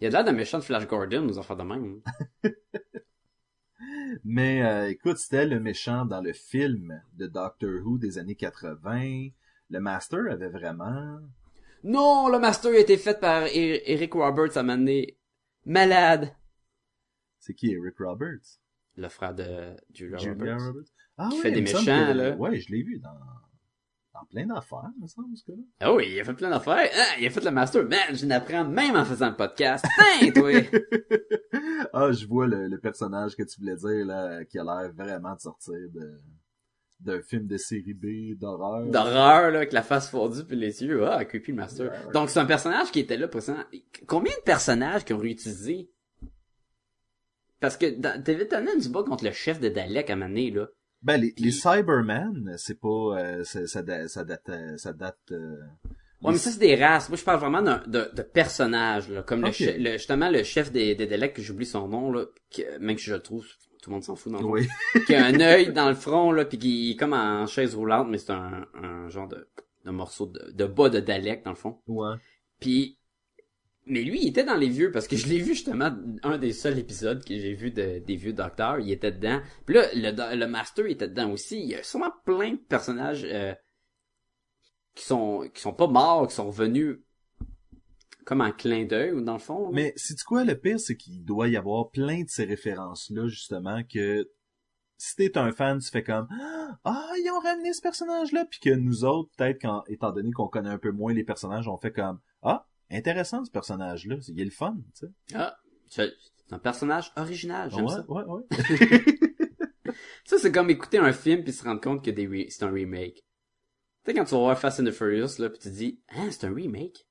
Il y a de l'air d'un méchant de Flash Gordon, aux affaires de même. Mais euh, écoute, c'était le méchant dans le film de Doctor Who des années 80. Le Master avait vraiment... Non, le master a été fait par Er- Eric Roberts à donné. Malade. C'est qui, Eric Roberts? Le frère de Julia, Julia Roberts. Roberts? Ah Qui oui, fait des méchants, que- là. Ouais, je l'ai vu dans, dans plein d'affaires, me semble, ce gars-là. Ah oui, il a fait plein d'affaires. Ah, il a fait le master. Man, je n'apprends même en faisant le podcast. Hein, toi? ah, je vois le, le personnage que tu voulais dire, là, qui a l'air vraiment de sortir de d'un film de série B d'horreur. D'horreur, là, avec la face fondue puis les yeux. Ah, creepy le master. Donc, c'est un personnage qui était là pour ça. Combien de personnages qui ont réutilisé? Parce que dans David Tennant du bas contre le chef de Dalek à donné, là. Ben, les, les Cybermen, c'est pas... euh, ça, da- ça date... euh, Ça date euh, Ouais, mais ça, c'est des races. Moi, je parle vraiment d'un- de, de personnages, là. Comme le, Ok. che- le- justement, le chef des, des Daleks, que j'oublie son nom, là. Que, même que je le trouve, tout le monde s'en fout dans le fond. Oui. qui a un œil dans le front, là, puis qui est comme en chaise roulante, mais c'est un, un genre de, de morceau de, de bas de Dalek, dans le fond. Ouais. Puis, mais lui, il était dans les vieux, parce que je l'ai vu justement, un des seuls épisodes que j'ai vu de, des vieux docteurs, il était dedans. Puis là, le, le Master il était dedans aussi. Il y a sûrement plein de personnages euh, qui sont qui sont pas morts, qui sont revenus comme en clin d'œil, ou dans le fond. là. Mais c'est quoi? Le pire, c'est qu'il doit y avoir plein de ces références-là, justement, que si t'es un fan, tu fais comme Ah, ils ont ramené ce personnage-là, puis que nous autres, peut-être quand, étant donné qu'on connaît un peu moins les personnages, on fait comme intéressant ce personnage-là, il est le fun, tu sais. Ah, c'est un personnage original, j'aime ouais, ça. ouais, ouais. Ça, c'est comme écouter un film puis se rendre compte que re- c'est un remake. Tu sais, quand tu vas voir Fast and the Furious, là, pis tu te dis, hein, c'est un remake?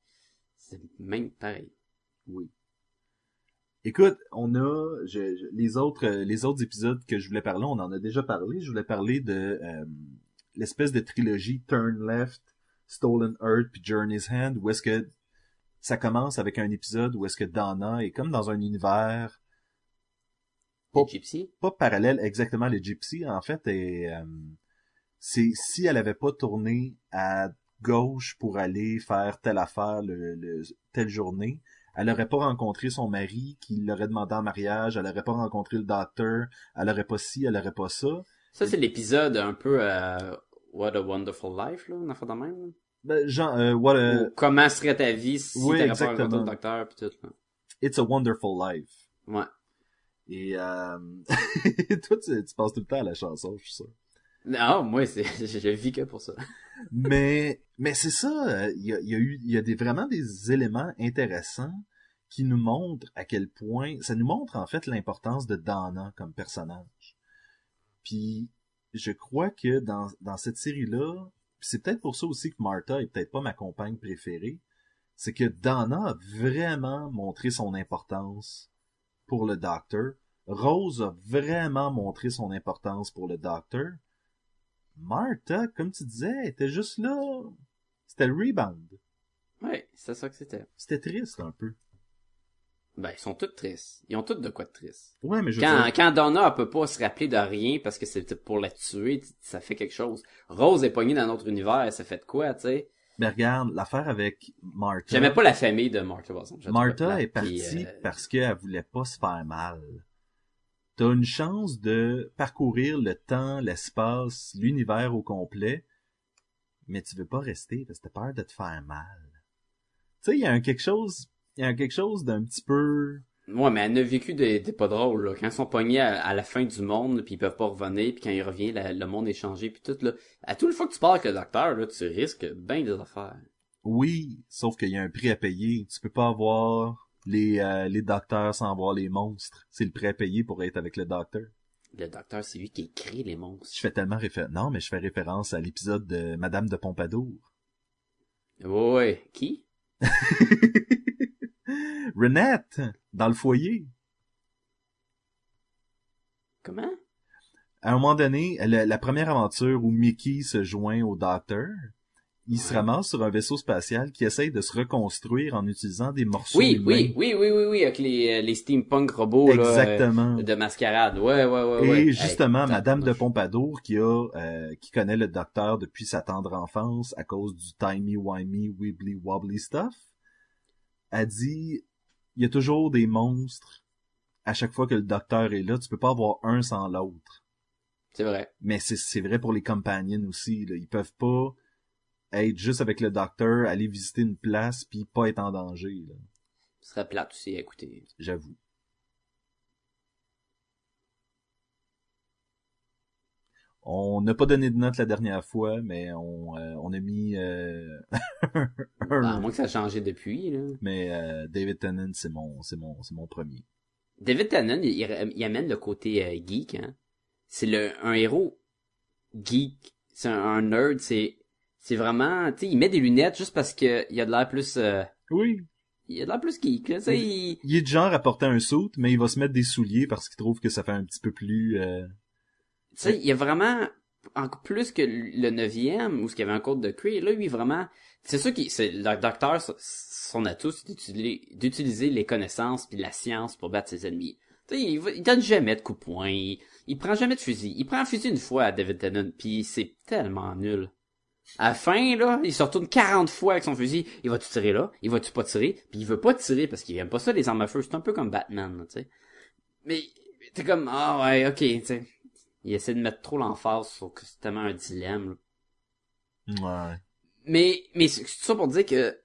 C'est même pareil. Oui. Écoute, on a je- je- les autres euh, les autres épisodes que je voulais parler, on en a déjà parlé. Je voulais parler de euh, l'espèce de trilogie Turn Left, Stolen Earth puis Journey's Hand, où est-ce que ça commence avec un épisode où est-ce que Donna est comme dans un univers Pas- Gypsy? pas parallèle exactement les Gypsy en fait et euh, c'est si elle avait pas tourné à gauche pour aller faire telle affaire le, le- telle journée elle aurait pas rencontré son mari qui l'aurait demandé en mariage elle aurait pas rencontré le docteur elle aurait pas ci elle aurait pas ça Ça, c'est l'épisode un peu, euh, What a Wonderful Life, là, une affaire de même. Ben, genre euh, what a- Ou comment serait ta vie si oui, t'avais pas rencontré le docteur pis tout, là. it's a wonderful life Ouais. et euh... toi tu, tu penses tout le temps à la chanson je suis sûr Non, moi, c'est, je, vis que pour ça. mais mais c'est ça euh, il y a, il y a eu il y a des vraiment des éléments intéressants qui nous montrent à quel point ça nous montre en fait l'importance de Dana comme personnage puis je crois que dans dans cette série là c'est peut-être pour ça aussi que Martha est peut-être pas ma compagne préférée c'est que Dana a vraiment montré son importance pour le Docteur Rose a vraiment montré son importance pour le Docteur Martha, comme tu disais, était juste là. C'était le rebound. Ouais, c'est ça que c'était. C'était triste un peu. Ben, ils sont tous tristes. Ils ont tous de quoi de triste. Ouais, mais je Quand, dire, quand Donna, elle peut pas se rappeler de rien parce que c'était pour la tuer, ça fait quelque chose. Rose est pognée dans notre univers, ça fait de quoi, tu sais? mais regarde, l'affaire avec Martha. J'aimais pas la famille de Martha, trouvais Martha est partie euh, parce qu'elle voulait pas se faire mal. T'as une chance de parcourir le temps, l'espace, l'univers au complet, mais tu veux pas rester parce que t'as peur de te faire mal. Tu sais, il y a un quelque chose, il y a quelque chose d'un petit peu, Ouais, mais elle a vécu des, des pas drôles, là. Quand ils sont pognés à, à la fin du monde, puis ils peuvent pas revenir, puis quand ils reviennent, la- le monde est changé, puis tout, là. À toute fois que tu parles avec le docteur, là, tu risques bien des affaires. oui, sauf qu'il y a un prix à payer. Tu peux pas avoir les, euh, les docteurs sans avoir les monstres. C'est le prix à payer pour être avec le docteur. Le docteur, c'est lui qui écrit les monstres. Je fais tellement référence. Non, mais je fais référence à l'épisode de Madame de Pompadour. Ouais, ouais. Qui? Renette, dans le foyer. Comment? À un moment donné, la, la première aventure où Mickey se joint au docteur, il se ramasse sur un vaisseau spatial qui essaye de se reconstruire en utilisant des morceaux Oui, humains. oui, oui, oui, oui, oui, avec les, euh, les steampunk robots, là. Exactement. euh, de mascarade. Ouais, ouais, ouais, Et ouais. justement, Hey, Madame de. Pompadour, qui a, euh, qui connaît le docteur depuis sa tendre enfance à cause du timey-wimey, wibbly-wobbly stuff, a dit, il y a toujours des monstres à chaque fois que le docteur est là. Tu peux pas avoir un sans l'autre. C'est vrai. Mais c'est, vrai pour les companions aussi, là. Ils peuvent pas être juste avec le docteur, aller visiter une place puis pas être en danger, là. Ce serait plate aussi à écouter. J'avoue. On n'a pas donné de note la dernière fois, mais on, euh, on a mis euh, un- À moins que ça a changé depuis, là. mais euh, David Tennant c'est mon c'est mon c'est mon premier. David Tennant, il, il- amène le côté euh, geek, hein. C'est le un héros geek, c'est un, un nerd, c'est c'est vraiment, tu sais, il met des lunettes juste parce que il a de l'air plus euh, Oui, il a de l'air plus geek, là, tu sais, il- il est du genre à porter un suit, mais il va se mettre des souliers parce qu'il trouve que ça fait un petit peu plus euh, tu sais, il y a vraiment encore plus que le neuvième, où ce qu'il y avait un code de Kree, là, lui, vraiment, c'est sûr c'est, le docteur, son atout, c'est d'utiliser, les connaissances puis la science pour battre ses ennemis. Tu sais, il, donne jamais de coup de poing, il, il prend jamais de fusil. Il prend un fusil une fois à David Tennant, puis c'est tellement nul. À la fin, là, il se retourne 40 fois avec son fusil. Il va-tu tirer là? Il va-tu pas tirer? Puis il veut pas tirer parce qu'il aime pas ça, les armes à feu. C'est un peu comme Batman, tu sais. Mais, t'es comme, ah ouais, ok, tu sais. Il essaie de mettre trop l'emphase sur que c'est tellement un dilemme, là. Ouais. Mais, mais c'est ça pour dire que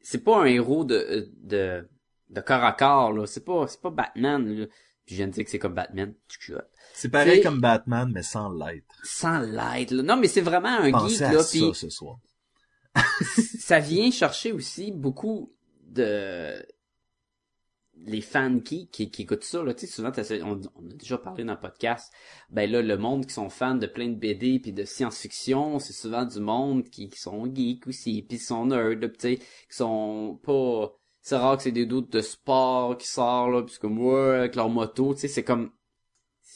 c'est pas un héros de, de, de corps à corps, là. C'est pas, c'est pas Batman, là. Puis je viens de dire que c'est comme Batman. Tu culottes. C'est pareil comme Batman, mais sans l'être. Sans l'aide, là. Non, mais c'est vraiment un Pensez geek, à là. ça ce soir. ça vient chercher aussi beaucoup de les fans qui, qui, qui écoutent ça, là, tu sais, souvent, on, on a déjà parlé dans le podcast, ben là, le monde qui sont fans de plein de BD puis de science-fiction, c'est souvent du monde qui, qui sont geeks aussi, puis qui sont nerds, tu sais, qui sont pas... C'est rare que c'est des doutes de sport qui sortent, là, puisque moi, avec leur moto, tu sais, c'est comme...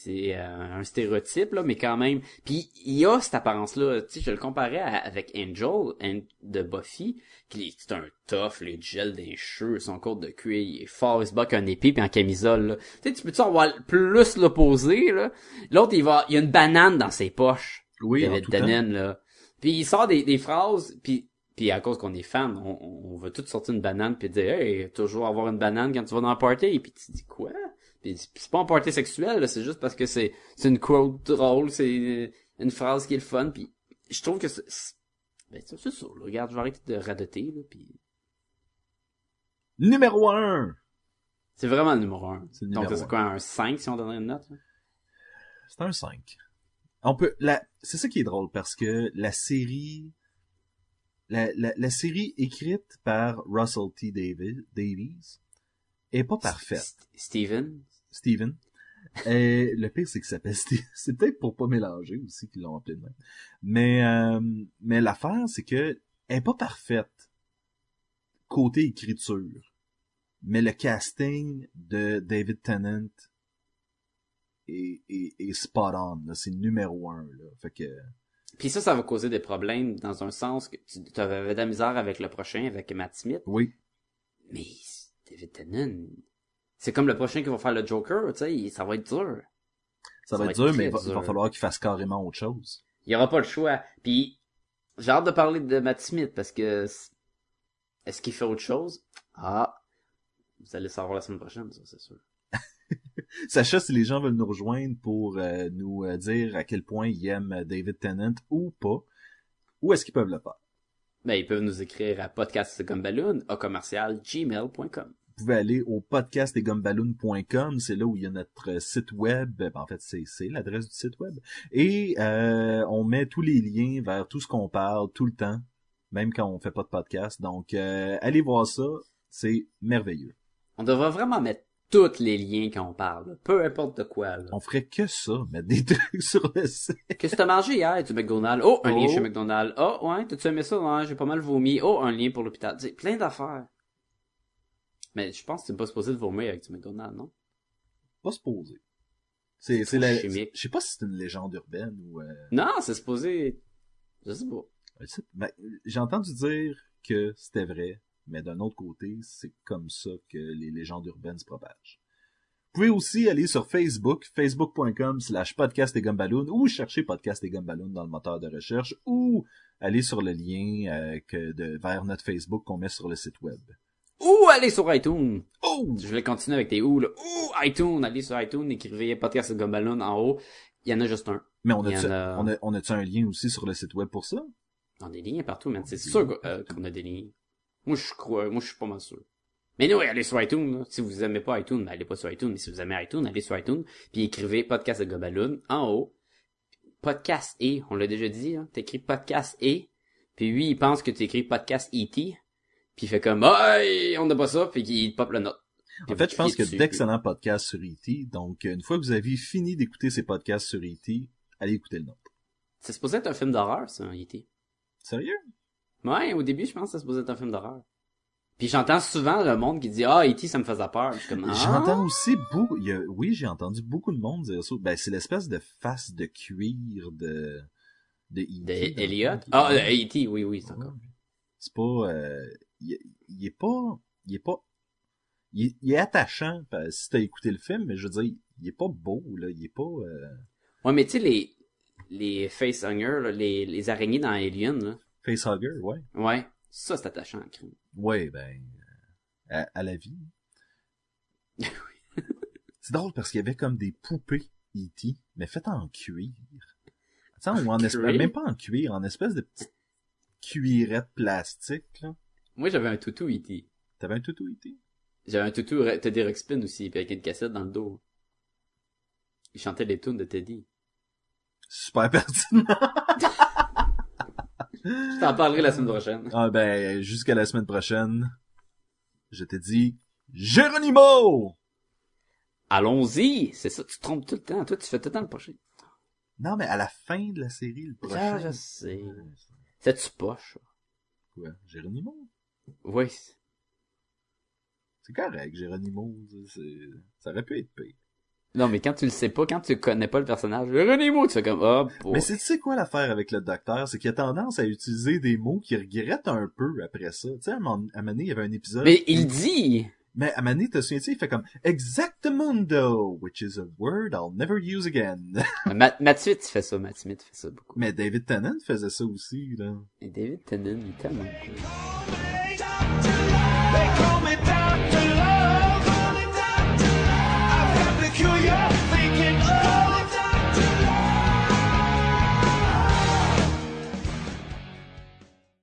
C'est euh, un stéréotype, là, mais quand même... Puis il y a cette apparence-là, tu sais, je le comparais à- avec Angel An- de Buffy, qui est c'est un tough, les gels des cheveux, son code de cuir, il est fort, il se bat qu'un épée puis en camisole, là. Tu sais, tu peux-tu avoir plus l'opposé, là? L'autre, il va, il y a une banane dans ses poches. Oui, David. Tennant, là. Puis il sort des, des phrases, puis puis à cause qu'on est fan, on, on veut tout sortir une banane puis dire hey, toujours avoir une banane quand tu vas dans un party puis tu dis quoi? Puis c'est pas un party sexuel, c'est juste parce que c'est c'est une quote drôle, c'est une phrase qui est le fun puis je trouve que c'est ben c'est ça, là. regarde, je vais arrêter de radoter là puis Numéro 1! c'est vraiment le numéro un. C'est le Donc numéro c'est quoi un 5 si on donnerait une note? C'est un 5. On peut, la, c'est ça qui est drôle parce que la série, la, la, la série écrite par Russell T. Davis, Davies est pas parfaite. S- Steven, Steven. Et le pire, c'est qu'il s'appelle Steve. C'est peut-être pour pas mélanger aussi qu'ils l'ont appelé de même. Mais, euh, mais l'affaire, c'est que elle est pas parfaite côté écriture. Mais le casting de David Tennant est, est, est spot on. C'est numéro un. Là. Fait que Puis ça, ça va causer des problèmes dans un sens que tu avais de la misère avec le prochain, avec Matt Smith. oui, Mais David Tennant, c'est comme le prochain qui va faire le Joker, tu sais, ça va être dur. ça, va être dur, mais il va, falloir qu'il fasse carrément autre chose. Il y aura pas le choix. Puis j'ai hâte de parler de Matt Smith parce que est-ce qu'il fait autre chose? Ah, vous allez savoir la semaine prochaine, ça c'est sûr. Sacha, si les gens veulent nous rejoindre pour euh, nous euh, dire à quel point ils aiment David Tennant ou pas, où est-ce qu'ils peuvent le faire? Ben ils peuvent nous écrire à podcastgumballoon à commercial gmail.com. vous pouvez aller au podcastdesgumballoon.com, c'est là où il y a notre site web, Ben, en fait c'est l'adresse du site web, et euh, on met tous les liens vers tout ce qu'on parle tout le temps, même quand on fait pas de podcast, donc euh, allez voir ça, c'est merveilleux. On devrait vraiment mettre tous les liens quand on parle, peu importe de quoi. Là. On ferait que ça, mettre des trucs sur le site. Qu'est-ce que t'as mangé hier du McDonald's? Oh, un lien Oh. chez McDonald's. Oh, ouais, t'as-tu aimé ça? Ouais, j'ai pas mal vomi. Oh, un lien pour l'hôpital. Plein d'affaires. Mais je pense que t'es pas supposé de vomir avec du McDonald's, non? Pas se poser. C'est C'est c'est la, chimique. je sais pas si c'est une légende urbaine ou euh, Non, c'est supposé... Je sais pas. ben, j'ai entendu dire que c'était vrai, mais d'un autre côté, c'est comme ça que les légendes urbaines se propagent. Vous pouvez aussi aller sur Facebook, facebook.com slash podcast et gumballoon, ou chercher podcast et gumballoon dans le moteur de recherche, ou aller sur le lien euh, que de, vers notre Facebook qu'on met sur le site web. Ou allez sur iTunes. Oh! Je vais continuer avec tes ou, là. Ou iTunes. Allez sur iTunes, écrivez podcast de Gumballoon en haut. Il y en a juste un. Mais on a-tu a- on a, on a-tu un lien aussi sur le site web pour ça? On a des liens partout, man. C'est sûr euh, qu'on a des liens. Moi, je crois, moi, je suis pas mal sûr. Mais non, allez sur iTunes, là. Si vous aimez pas iTunes, ben, allez pas sur iTunes. Mais si vous aimez iTunes, allez sur iTunes. Puis écrivez podcast de Gobaloon en haut. Podcast et, on l'a déjà dit, hein. T'écris podcast et. Puis lui, il pense que tu écris podcast E.T. Puis il fait comme, hey, on n'a pas ça. Puis il pop le note. En fait, je pense que d'excellents podcasts sur E.T. Donc, une fois que vous avez fini d'écouter ces podcasts sur E.T., allez écouter le nôtre. C'est supposé être un film d'horreur, ça, un E.T. Sérieux? Ouais, au début, je pense que c'est supposé être un film d'horreur. Puis j'entends souvent le monde qui dit, ah, E.T., ça me faisait peur. Je suis comme, ah. J'entends aussi beaucoup, il y a- oui, j'ai entendu beaucoup de monde dire ça. Ben, c'est l'espèce de face de cuir de, De E.T. Elliot? Ah, de E.T., oui, oui, c'est encore. Ouais. C'est pas, euh, il, il est pas, il est pas, il est, attachant si t'as écouté le film, mais je veux dire, il est pas beau, là, il est pas, euh, Ouais, mais tu sais, les, les facehugger, là, les, les araignées dans Alien, là. facehugger, ouais. Ouais. Ça, c'est attachant, en crime. Ouais, ben, euh, à, à la vie. c'est drôle parce qu'il y avait comme des poupées E.T., mais faites en cuir. Tu sais, ou en espèce, même pas en cuir, en espèce de petites cuirettes plastiques, là. Moi, j'avais un toutou E.T. T'avais un toutou E.T.? J'avais un toutou Teddy Ruxpin aussi, puis avec une cassette dans le dos. Il chantait les tunes de Teddy. Super pertinent. Je t'en parlerai la semaine prochaine. Ah ben, jusqu'à la semaine prochaine, je te dis Géronimo! Allons-y! C'est ça, tu te trompes tout le temps. Toi, tu fais tout le temps le prochain. Non, mais à la fin de la série, le prochain. Ah, je sais. C'est-tu poche? Quoi? Géronimo? Oui. C'est correct, Géronimo. Ça aurait pu être pire. Non, mais quand tu le sais pas, quand tu connais pas le personnage, Mots, tu fais comme, oh, boy. Mais c'est, tu sais quoi l'affaire avec le docteur? C'est qu'il a tendance à utiliser des mots qu'il regrette un peu après ça. Tu sais, à un moment donné, il y avait un épisode. Mais il dit! Mais à donné, te souviens-tu, il fait comme Exactamundo, which is a word I'll never use again. Matt, Matt Smith fait ça, Matt Smith fait ça beaucoup. Mais David Tennant faisait ça aussi, là. Et David Tennant, il est tellement cool.